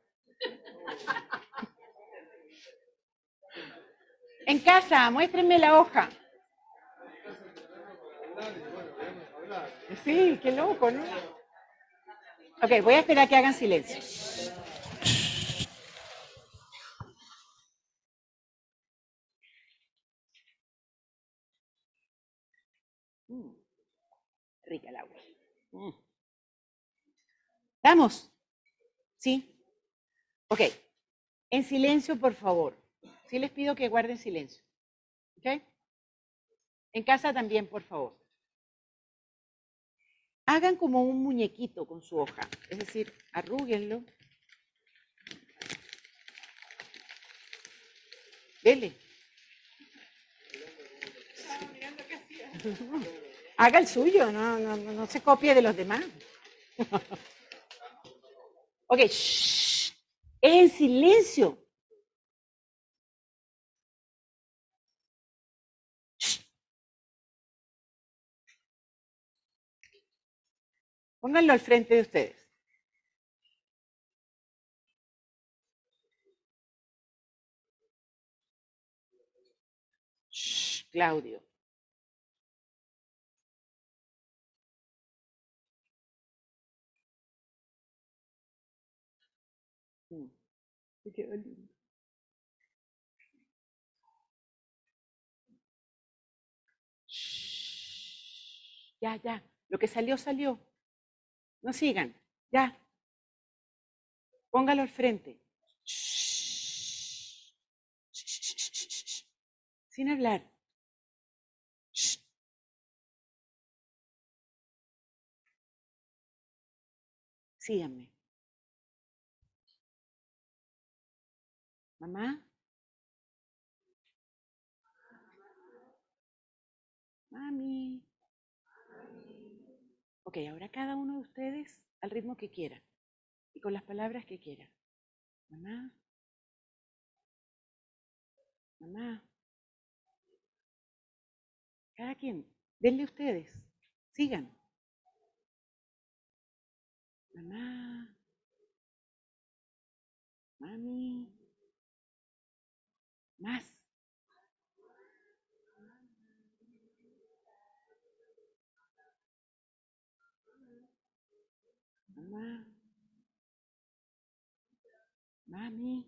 Speaker 1: En casa, muéstrenme la hoja. Sí, qué loco, ¿no? Ok, voy a esperar que hagan silencio. Mm, rica el agua. Mm. ¿Vamos? ¿Sí? Ok. En silencio, por favor. Sí les pido que guarden silencio. ¿Ok? En casa también, por favor hagan como un muñequito con su hoja, es decir, arrúguenlo. Dele. <laughs> Haga el suyo, no, no, no se copie de los demás. <laughs> ok, en silencio. Pónganlo al frente de ustedes. Claudio. Mm, ya, ya. Lo que salió, salió. No sigan, ya. Póngalo al frente. Sin hablar. Mamá. Mami. Ok, ahora cada uno de ustedes al ritmo que quiera y con las palabras que quiera. Mamá, Mamá. Cada quien, denle ustedes, sigan. Mamá. Mami. Más. Mami.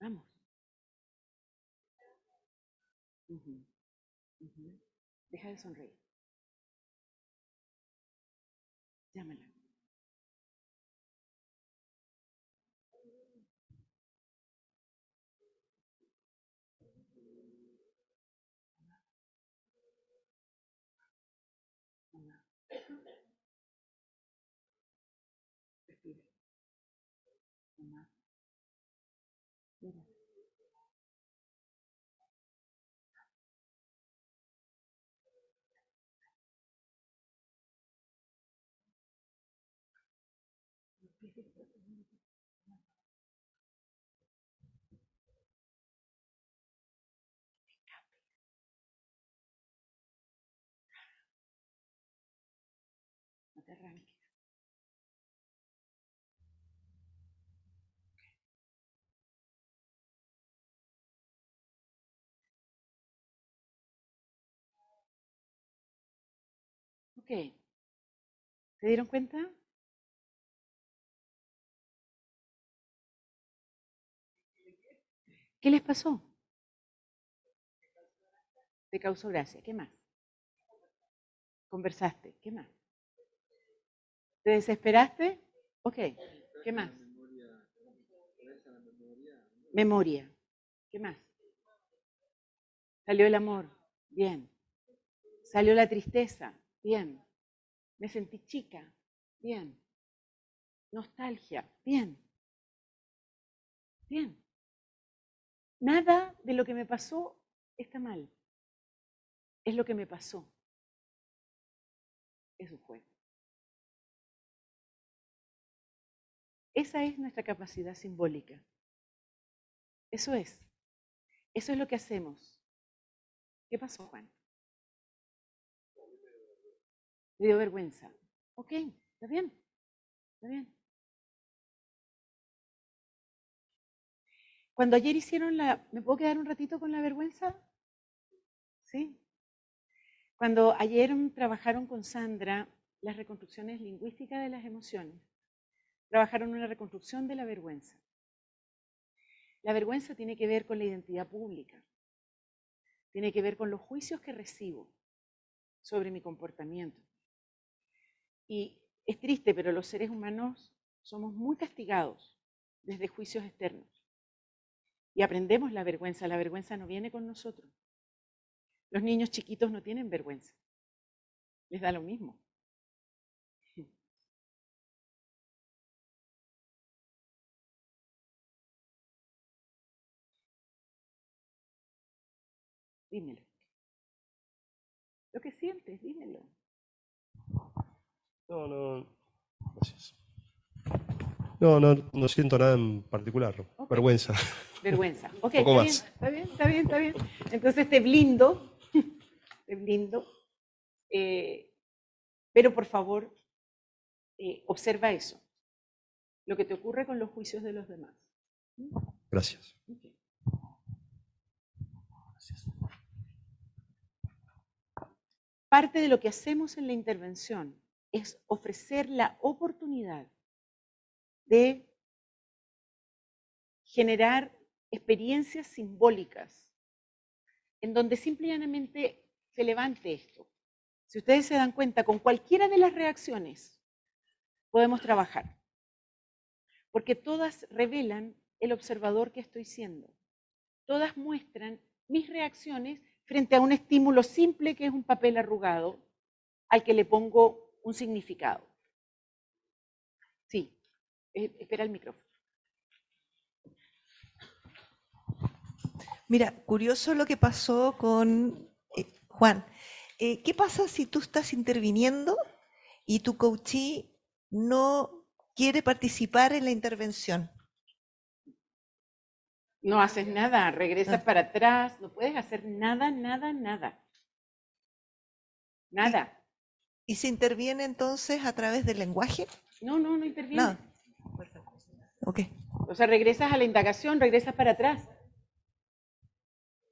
Speaker 1: Vamos. Deja de sonreír. Respira. Mamá. Mira. No ¿Se dieron cuenta? ¿Qué les pasó? Te causó gracia. ¿Qué más? Conversaste. ¿Qué más? ¿Te desesperaste? Ok. ¿Qué más? Memoria. ¿Qué más? Salió el amor. Bien. Salió la tristeza. Bien. Me sentí chica. Bien. Nostalgia. Bien. Bien. Nada de lo que me pasó está mal. Es lo que me pasó. Es un juego. Esa es nuestra capacidad simbólica. Eso es. Eso es lo que hacemos. ¿Qué pasó, Juan? Me dio vergüenza. Ok, está bien. Está bien. Cuando ayer hicieron la... ¿Me puedo quedar un ratito con la vergüenza? ¿Sí? Cuando ayer trabajaron con Sandra las reconstrucciones lingüísticas de las emociones, trabajaron una reconstrucción de la vergüenza. La vergüenza tiene que ver con la identidad pública, tiene que ver con los juicios que recibo sobre mi comportamiento. Y es triste, pero los seres humanos somos muy castigados desde juicios externos. Y aprendemos la vergüenza. La vergüenza no viene con nosotros. Los niños chiquitos no tienen vergüenza. Les da lo mismo. <laughs> Dímelo. Lo que sientes, dímelo.
Speaker 6: No, no. Gracias. No, no, no siento nada en particular. Vergüenza.
Speaker 1: Vergüenza. <laughs> Ok,
Speaker 6: poco
Speaker 1: está bien, está bien, está bien, está bien. Entonces te blindo, <laughs> te blindo. eh, pero por favor, eh, observa eso. Lo que te ocurre con los juicios de los demás.
Speaker 6: Gracias.
Speaker 1: Ok. Parte de lo que hacemos en la intervención es ofrecer la oportunidad de generar experiencias simbólicas en donde simplemente se levante esto. Si ustedes se dan cuenta, con cualquiera de las reacciones podemos trabajar, porque todas revelan el observador que estoy siendo. Todas muestran mis reacciones frente a un estímulo simple que es un papel arrugado al que le pongo un significado. Sí, eh, espera el micrófono.
Speaker 7: Mira, curioso lo que pasó con eh, Juan. eh, ¿qué pasa si tú estás interviniendo y tu coachee no quiere participar en la intervención?
Speaker 1: No haces nada, regresas
Speaker 7: Ah.
Speaker 1: para atrás, no puedes hacer nada, nada, nada. Nada.
Speaker 7: ¿Y se interviene entonces a través del lenguaje?
Speaker 1: No, no, no interviene.
Speaker 7: Nada. Ok.
Speaker 1: O sea, regresas a la indagación, regresas para atrás.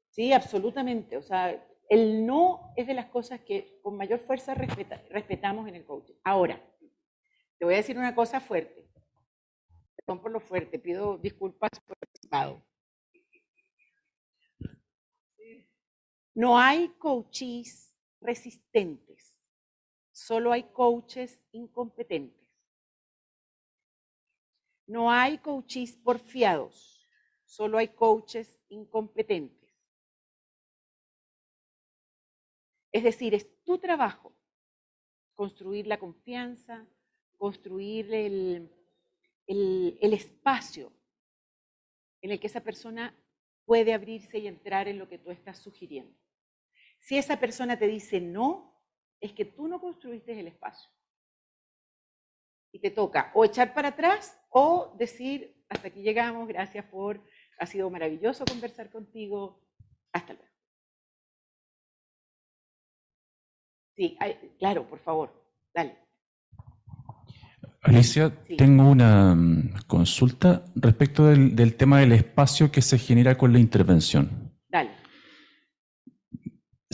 Speaker 1: Sí, absolutamente. O sea, el no es de las cosas que con mayor fuerza respeta- respetamos en el coaching. Ahora, te voy a decir una cosa fuerte. Perdón por lo fuerte, pido disculpas por anticipado. No hay coaches resistentes, solo hay coaches incompetentes. No hay coaches porfiados, solo hay coaches incompetentes. Es decir, es tu trabajo construir la confianza, construir el, espacio en el que esa persona puede abrirse y entrar en lo que tú estás sugiriendo. Si esa persona te dice no, es que tú no construiste el espacio. Y te toca o echar para atrás o decir, hasta aquí llegamos, gracias por, ha sido maravilloso conversar contigo, hasta luego. Sí, claro, por favor, dale.
Speaker 8: Alicia,
Speaker 1: Sí.
Speaker 8: tengo una mm, consulta respecto del, del tema del espacio que se genera con la intervención.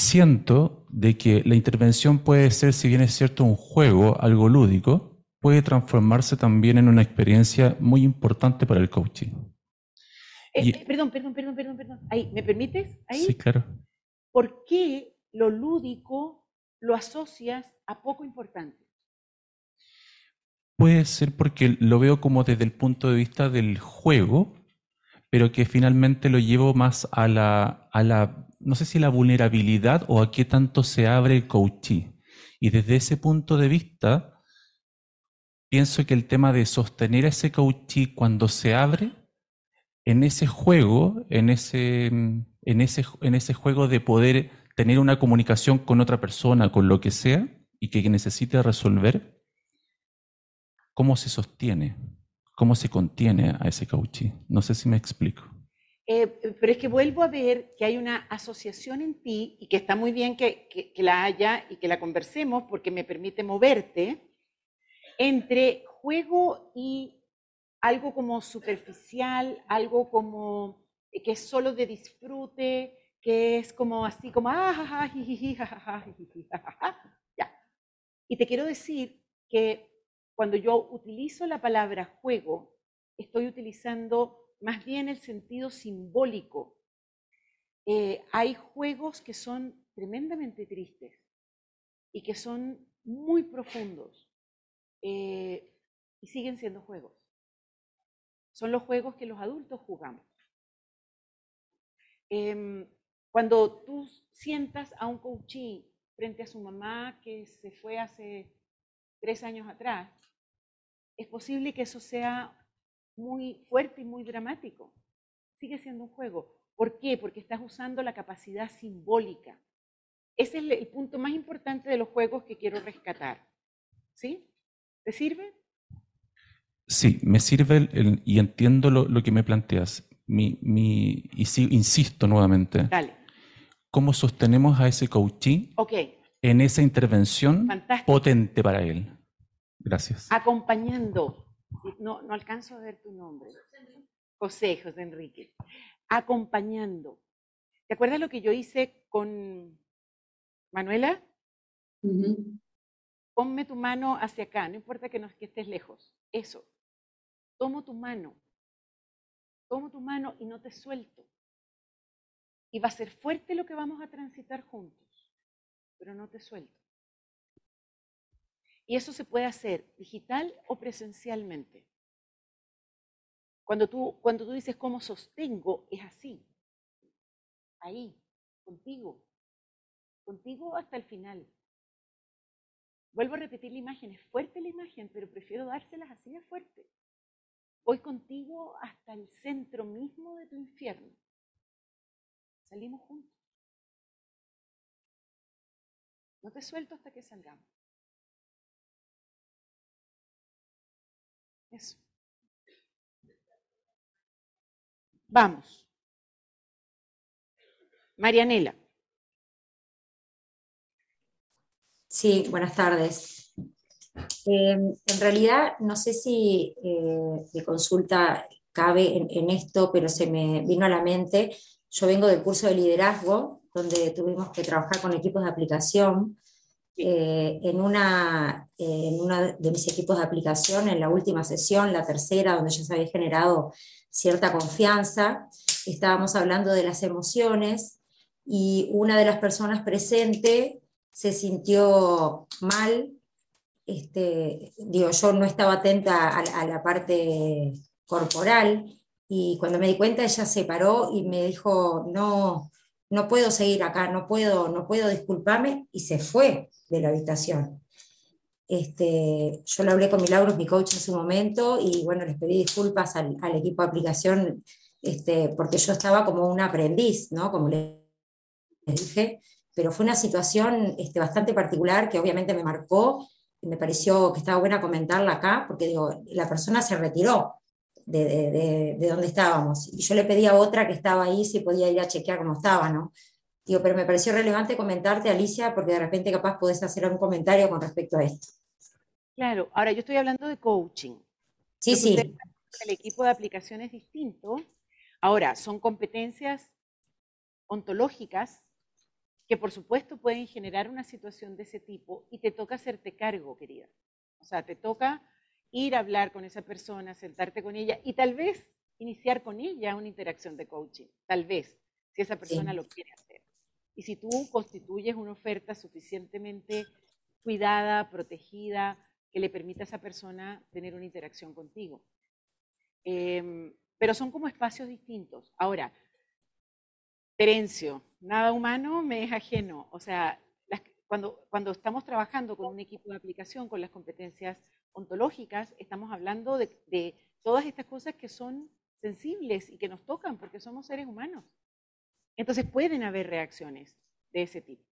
Speaker 8: Siento de que la intervención puede ser, si bien es cierto, un juego, algo lúdico, puede transformarse también en una experiencia muy importante para el coaching.
Speaker 1: Eh,
Speaker 8: Y-
Speaker 1: eh, perdón, perdón, perdón, perdón, perdón. Ahí, ¿me permites? Ahí.
Speaker 8: Sí, claro.
Speaker 1: ¿Por qué lo lúdico lo asocias a poco importante?
Speaker 8: Puede ser porque lo veo como desde el punto de vista del juego, pero que finalmente lo llevo más a la, a la, no sé si la vulnerabilidad o a qué tanto se abre el coachee. Y desde ese punto de vista, pienso que el tema de sostener ese coachee cuando se abre, en ese juego, en ese, en ese, en ese juego de poder tener una comunicación con otra persona, con lo que sea, y que necesite resolver, ¿cómo se sostiene? ¿Cómo se contiene a ese coachee? No sé si me explico.
Speaker 1: Eh, pero es que vuelvo a ver que hay una asociación en ti y que está muy bien que, que- que la haya y que la conversemos porque me permite moverte entre juego y algo como superficial, algo como eh, que es solo de disfrute, que es como así como ah, ja, ja, jijiji, ja, ja, ja, jijiji, ja, ja, ja". Ya. Y te quiero decir que cuando yo utilizo la palabra juego, estoy utilizando más bien el sentido simbólico. Eh, hay juegos que son tremendamente tristes y que son muy profundos eh, y siguen siendo juegos. Son los juegos que los adultos jugamos. Em, cuando tú sientas a un coachee frente a su mamá que se fue hace tres años atrás, es posible que eso sea muy fuerte y muy dramático. Sigue siendo un juego. ¿Por qué? Porque estás usando la capacidad simbólica. Ese es el- punto más importante de los juegos que quiero rescatar. ¿Sí? ¿Te sirve?
Speaker 8: Sí, me sirve el- el- y entiendo lo, lo que me planteas. Mi, mi- y sí, insisto nuevamente,
Speaker 1: Dale.
Speaker 8: ¿cómo sostenemos a ese coachee
Speaker 1: Ok,
Speaker 8: en esa intervención
Speaker 1: fantástico.
Speaker 8: potente para él? Gracias.
Speaker 1: Acompañando. No, no alcanzo a ver tu nombre. José, José Enrique. Acompañando. ¿Te acuerdas lo que yo hice con Manuela? Ponme tu mano hacia acá, no importa que, no, que estés lejos. Eso. Tomo tu mano. Tomo tu mano y no te suelto. Y va a ser fuerte lo que vamos a transitar juntos, pero no te suelto. Y eso se puede hacer digital o presencialmente. Cuando tú, cuando tú dices cómo sostengo, es así. Ahí, contigo. Contigo hasta el final. Vuelvo a repetir la imagen, es fuerte la imagen, pero prefiero dárselas así de fuerte. Voy contigo hasta el centro mismo de tu infierno. Salimos juntos. No te suelto hasta que salgamos. Eso. Vamos. Marianela.
Speaker 9: Sí, buenas tardes. Eh, en realidad, no sé si eh, mi consulta cabe en, en esto, pero se me vino a la mente. Yo vengo del curso de liderazgo, donde tuvimos que trabajar con equipos de aplicación. Eh, en, una, en uno de mis equipos de aplicación, en la última sesión, la tercera, donde ya se había generado cierta confianza, estábamos hablando de las emociones y una de las personas presentes se sintió mal. Este, digo, yo no estaba atenta a la parte corporal y cuando me di cuenta ella se paró y me dijo, no, no puedo seguir acá, no puedo, no puedo disculparme y se fue de la habitación. Este, yo lo hablé con Milagros, mi coach en su momento, y bueno, les pedí disculpas al, equipo de aplicación, este, porque yo estaba como un aprendiz, ¿no? Como les dije, pero fue una situación este, bastante particular que obviamente me marcó, y me pareció que estaba buena comentarla acá, porque digo, la persona se retiró de, de, de, de donde estábamos, y yo le pedí a otra que estaba ahí si podía ir a chequear cómo estaba, ¿no? Digo, pero me pareció relevante comentarte, Alicia, porque de repente capaz podés hacer algún comentario con respecto a esto.
Speaker 1: Claro, ahora yo estoy hablando de coaching.
Speaker 9: Sí, sí.
Speaker 1: El equipo de aplicación es distinto. Ahora, son competencias ontológicas que por supuesto pueden generar una situación de ese tipo y te toca hacerte cargo, querida. O sea, te toca ir a hablar con esa persona, sentarte con ella y tal vez iniciar con ella una interacción de coaching. Tal vez, si esa persona lo quiere hacer. Y si tú constituyes una oferta suficientemente cuidada, protegida, que le permita a esa persona tener una interacción contigo. Em, pero son como espacios distintos. Ahora, Terencio, nada humano me es ajeno. O sea, las- cuando, cuando estamos trabajando con un equipo de aplicación, con las competencias ontológicas, estamos hablando de, de todas estas cosas que son sensibles y que nos tocan porque somos seres humanos. Entonces pueden haber reacciones de ese tipo.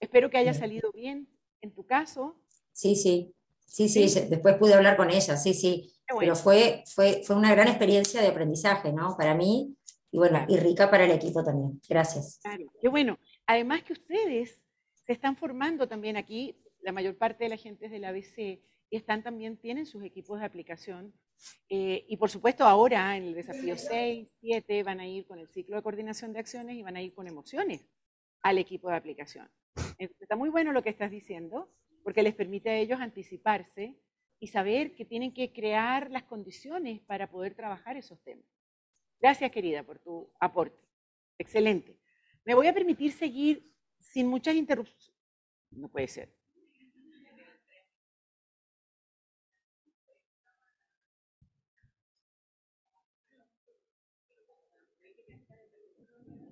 Speaker 1: Espero que haya salido bien en tu caso.
Speaker 9: Sí, sí. Sí, sí,
Speaker 1: Sí.
Speaker 9: después pude hablar con ella, sí, sí.
Speaker 1: Bueno.
Speaker 9: Pero fue, fue, fue una gran experiencia de aprendizaje, ¿no? Para mí y bueno,
Speaker 1: Claro.
Speaker 9: y rica para el equipo también. Gracias.
Speaker 1: Claro, qué bueno. Además que ustedes se están formando también aquí, la mayor parte de la gente es del ABC y están también, tienen sus equipos de aplicación. eh, y por supuesto ahora en el desafío 6, 7 van a ir con el ciclo de coordinación de acciones y van a ir con emociones al equipo de aplicación. Está muy bueno lo que estás diciendo porque les permite a ellos anticiparse y saber que tienen que crear las condiciones para poder trabajar esos temas. Gracias, querida, por tu aporte. Excelente. Me voy a permitir seguir sin muchas interrupciones. No puede ser.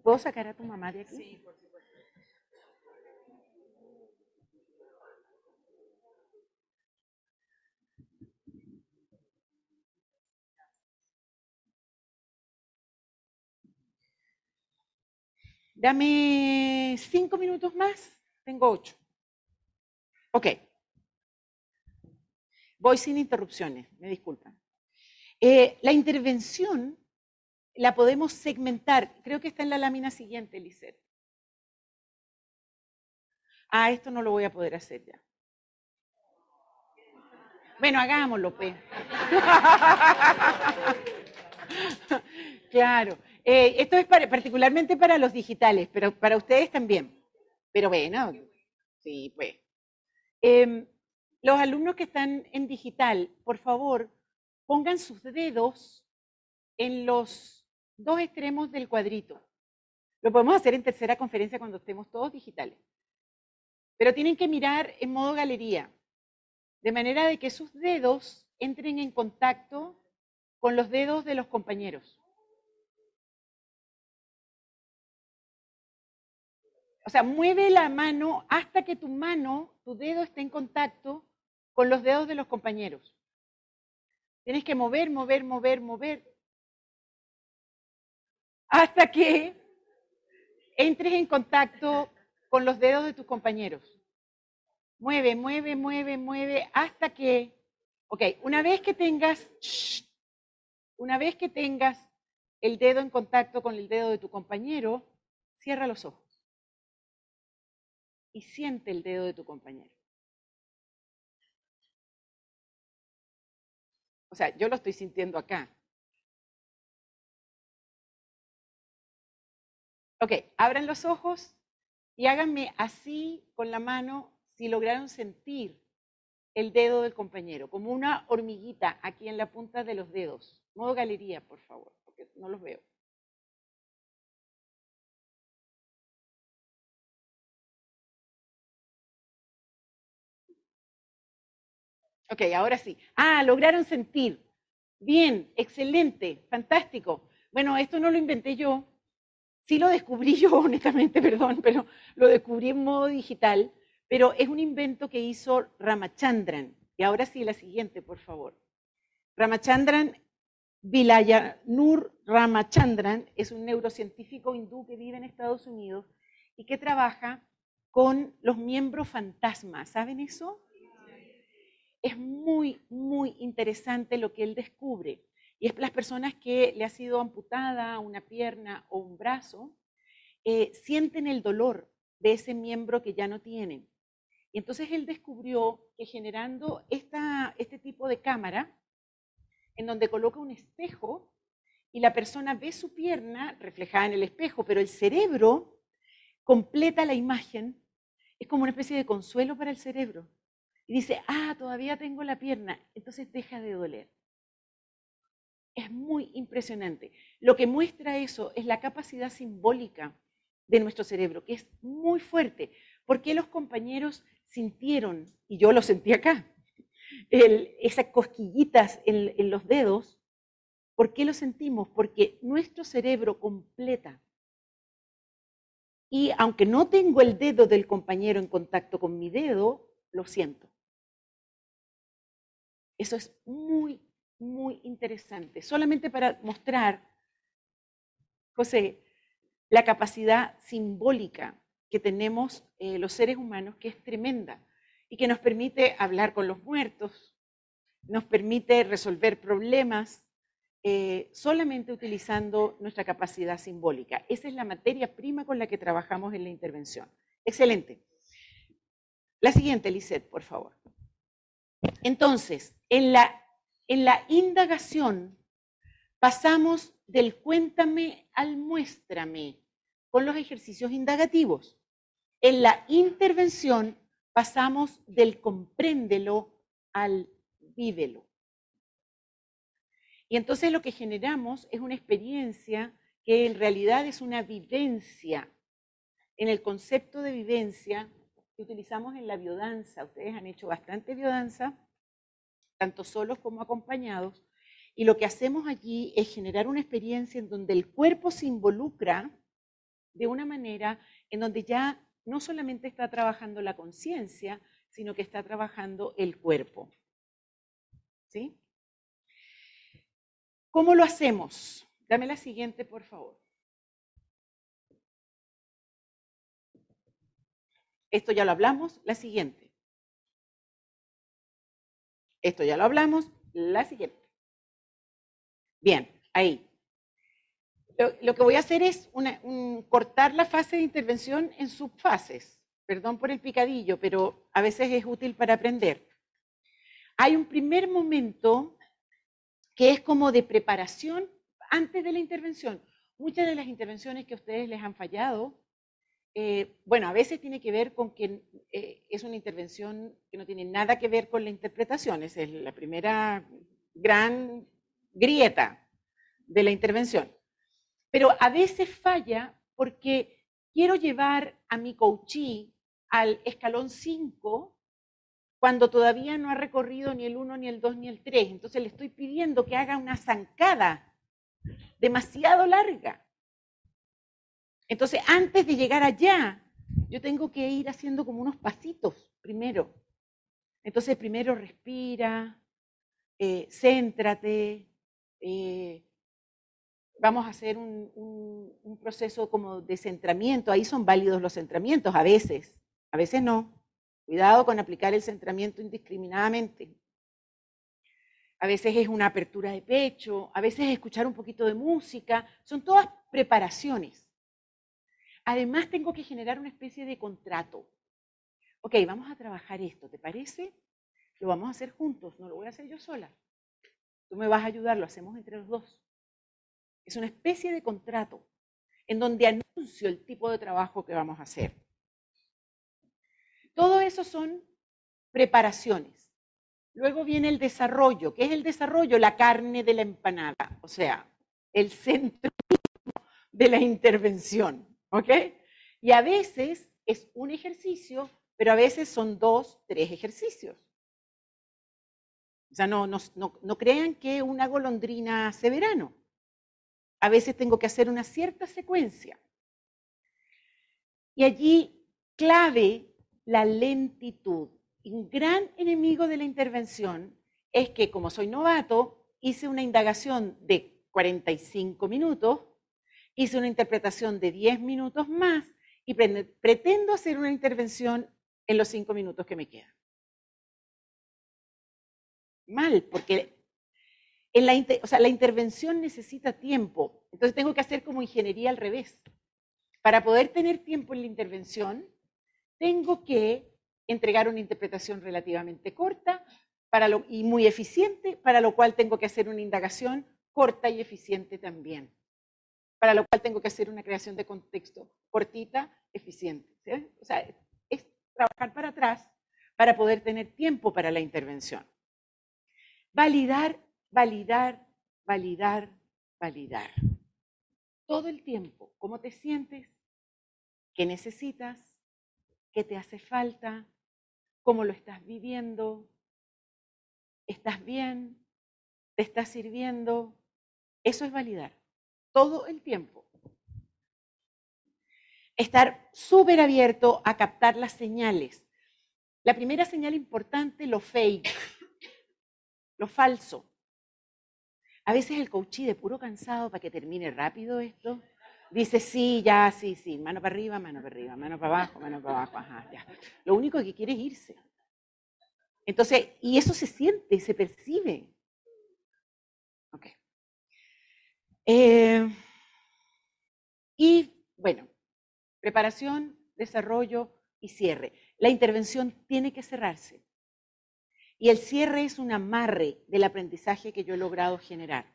Speaker 1: ¿Puedo sacar a tu mamá de aquí? Sí, por supuesto. Dame cinco minutos más. Tengo ocho. Ok. Voy sin interrupciones, me disculpan. Eh, la intervención la podemos segmentar. Creo que está en la lámina siguiente, Lisette. Ah, esto no lo voy a poder hacer ya. Bueno, hagámoslo, P. <laughs> claro. Eh, esto es particularmente para los digitales, pero para ustedes también. Pero bueno, sí, pues. Em, los alumnos que están en digital, por favor, pongan sus dedos en los dos extremos del cuadrito. Lo podemos hacer en tercera conferencia cuando estemos todos digitales. Pero tienen que mirar en modo galería, de manera de que sus dedos entren en contacto con los dedos de los compañeros. O sea, mueve la mano hasta que tu mano, tu dedo esté en contacto con los dedos de los compañeros. Tienes que mover, mover, mover, mover. Hasta que entres en contacto con los dedos de tus compañeros. Mueve, mueve, mueve, mueve, hasta que, ok, una vez que tengas, una vez que tengas el dedo en contacto con el dedo de tu compañero, cierra los ojos y siente el dedo de tu compañero. O sea, yo lo estoy sintiendo acá. Ok, abran los ojos y háganme así con la mano si lograron sentir el dedo del compañero, como una hormiguita aquí en la punta de los dedos. Modo galería, por favor, porque no los veo. Ok, ahora sí. Ah, lograron sentir. Bien, excelente, fantástico. Bueno, esto no lo inventé yo. Sí lo descubrí yo, <laughs> honestamente, perdón, pero lo descubrí en modo digital. Pero es un invento que hizo Ramachandran. Y ahora sí, la siguiente, por favor. Ramachandran, Vilayanur Ramachandran, es un neurocientífico hindú que vive en Estados Unidos y que trabaja con los miembros fantasmas. ¿Saben eso? es muy, muy interesante lo que él descubre. Y es las personas que le ha sido amputada una pierna o un brazo, eh, sienten el dolor de ese miembro que ya no tienen. Y entonces él descubrió que generando esta, este tipo de cámara, en donde coloca un espejo y la persona ve su pierna reflejada en el espejo, pero el cerebro completa la imagen, es como una especie de consuelo para el cerebro y dice, ah, todavía tengo la pierna, entonces deja de doler. Es muy impresionante. Lo que muestra eso es la capacidad simbólica de nuestro cerebro, que es muy fuerte. porque los compañeros sintieron, y yo lo sentí acá, esas cosquillitas en, en los dedos? ¿Por qué lo sentimos? Porque nuestro cerebro completa. Y aunque no tengo el dedo del compañero en contacto con mi dedo, lo siento. Eso es muy, muy interesante. Solamente para mostrar, José, la capacidad simbólica que tenemos eh, los seres humanos, que es tremenda y que nos permite hablar con los muertos, nos permite resolver problemas eh, solamente utilizando nuestra capacidad simbólica. Esa es la materia prima con la que trabajamos en la intervención. Excelente. La siguiente, Lisette, por favor. Entonces, en la, en la indagación pasamos del cuéntame al muéstrame con los ejercicios indagativos. En la intervención pasamos del compréndelo al vívelo. Y entonces lo que generamos es una experiencia que en realidad es una vivencia. En el concepto de vivencia que utilizamos en la biodanza. Ustedes han hecho bastante biodanza, tanto solos como acompañados. Y lo que hacemos allí es generar una experiencia en donde el cuerpo se involucra de una manera en donde ya no solamente está trabajando la conciencia, sino que está trabajando el cuerpo. ¿Sí? ¿Cómo lo hacemos? Dame la siguiente, por favor. Esto ya lo hablamos, la siguiente. Esto ya lo hablamos, la siguiente. Bien, ahí. Lo, que voy a hacer es cortar la fase de intervención en subfases. Perdón por el picadillo, pero a veces es útil para aprender. Hay un primer momento que es como de preparación antes de la intervención. Muchas de las intervenciones que ustedes les han fallado eh, bueno, a veces tiene que ver con que eh, es una intervención que no tiene nada que ver con la interpretación, esa es la primera gran grieta de la intervención. Pero a veces falla porque quiero llevar a mi coachee al escalón 5 cuando todavía no ha recorrido ni el 1, ni el 2, ni el 3. Entonces le estoy pidiendo que haga una zancada demasiado larga. Entonces, antes de llegar allá, yo tengo que ir haciendo como unos pasitos primero. Entonces, primero respira, eh, céntrate, eh, vamos a hacer un, proceso como de centramiento. Ahí son válidos los centramientos, a veces, a veces no. Cuidado con aplicar el centramiento indiscriminadamente. A veces es una apertura de pecho, a veces es escuchar un poquito de música, son todas preparaciones. Además tengo que generar una especie de contrato. Ok, vamos a trabajar esto, ¿te parece? Lo vamos a hacer juntos, no lo voy a hacer yo sola. Tú me vas a ayudar, lo hacemos entre los dos. Es una especie de contrato en donde anuncio el tipo de trabajo que vamos a hacer. Todo eso son preparaciones. Luego viene el desarrollo. ¿Qué es el desarrollo? La carne de la empanada, o sea, el centro de la intervención. ¿Ok? Y a veces es un ejercicio, pero a veces son dos, tres ejercicios. O sea, no, crean que una golondrina hace verano. A veces tengo que hacer una cierta secuencia. Y allí clave la lentitud. Un gran enemigo de la intervención es que como soy novato, hice una indagación de 45 minutos, hice una interpretación de 10 minutos más y pretendo hacer una intervención en los 5 minutos que me quedan. Mal, porque la, intervención necesita tiempo. Entonces tengo que hacer como ingeniería al revés. Para poder tener tiempo en la intervención, tengo que entregar una interpretación relativamente corta y muy eficiente, para lo cual tengo que hacer una indagación corta y eficiente también. Para lo cual tengo que hacer una creación de contexto cortita, eficiente. O sea, es trabajar para atrás para poder tener tiempo para la intervención. Validar validar, validar, validar. Todo el tiempo, ¿cómo te sientes? ¿Qué necesitas? ¿Qué te hace falta? ¿Cómo lo estás viviendo? ¿Estás bien? ¿Te estás sirviendo? Eso es validar. Todo el tiempo. Estar súper abierto a captar las señales. La primera señal importante, lo fake, lo falso. A veces el coachí de puro cansado para que termine rápido esto, dice sí, ya, sí, sí, mano para arriba, mano para arriba, mano para abajo, mano para abajo, ajá, ya. Lo único que quiere es irse. Entonces, y eso se siente, se percibe. Ok. Eh, y bueno, preparación, desarrollo y cierre. La intervención tiene que cerrarse. Y el cierre es un amarre del aprendizaje que yo he logrado generar.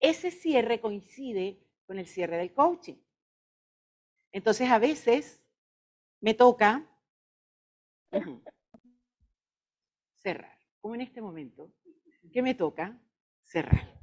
Speaker 1: Ese cierre coincide con el cierre del coaching. Entonces a veces me toca <clears throat> cerrar, como en este momento, que me toca cerrar.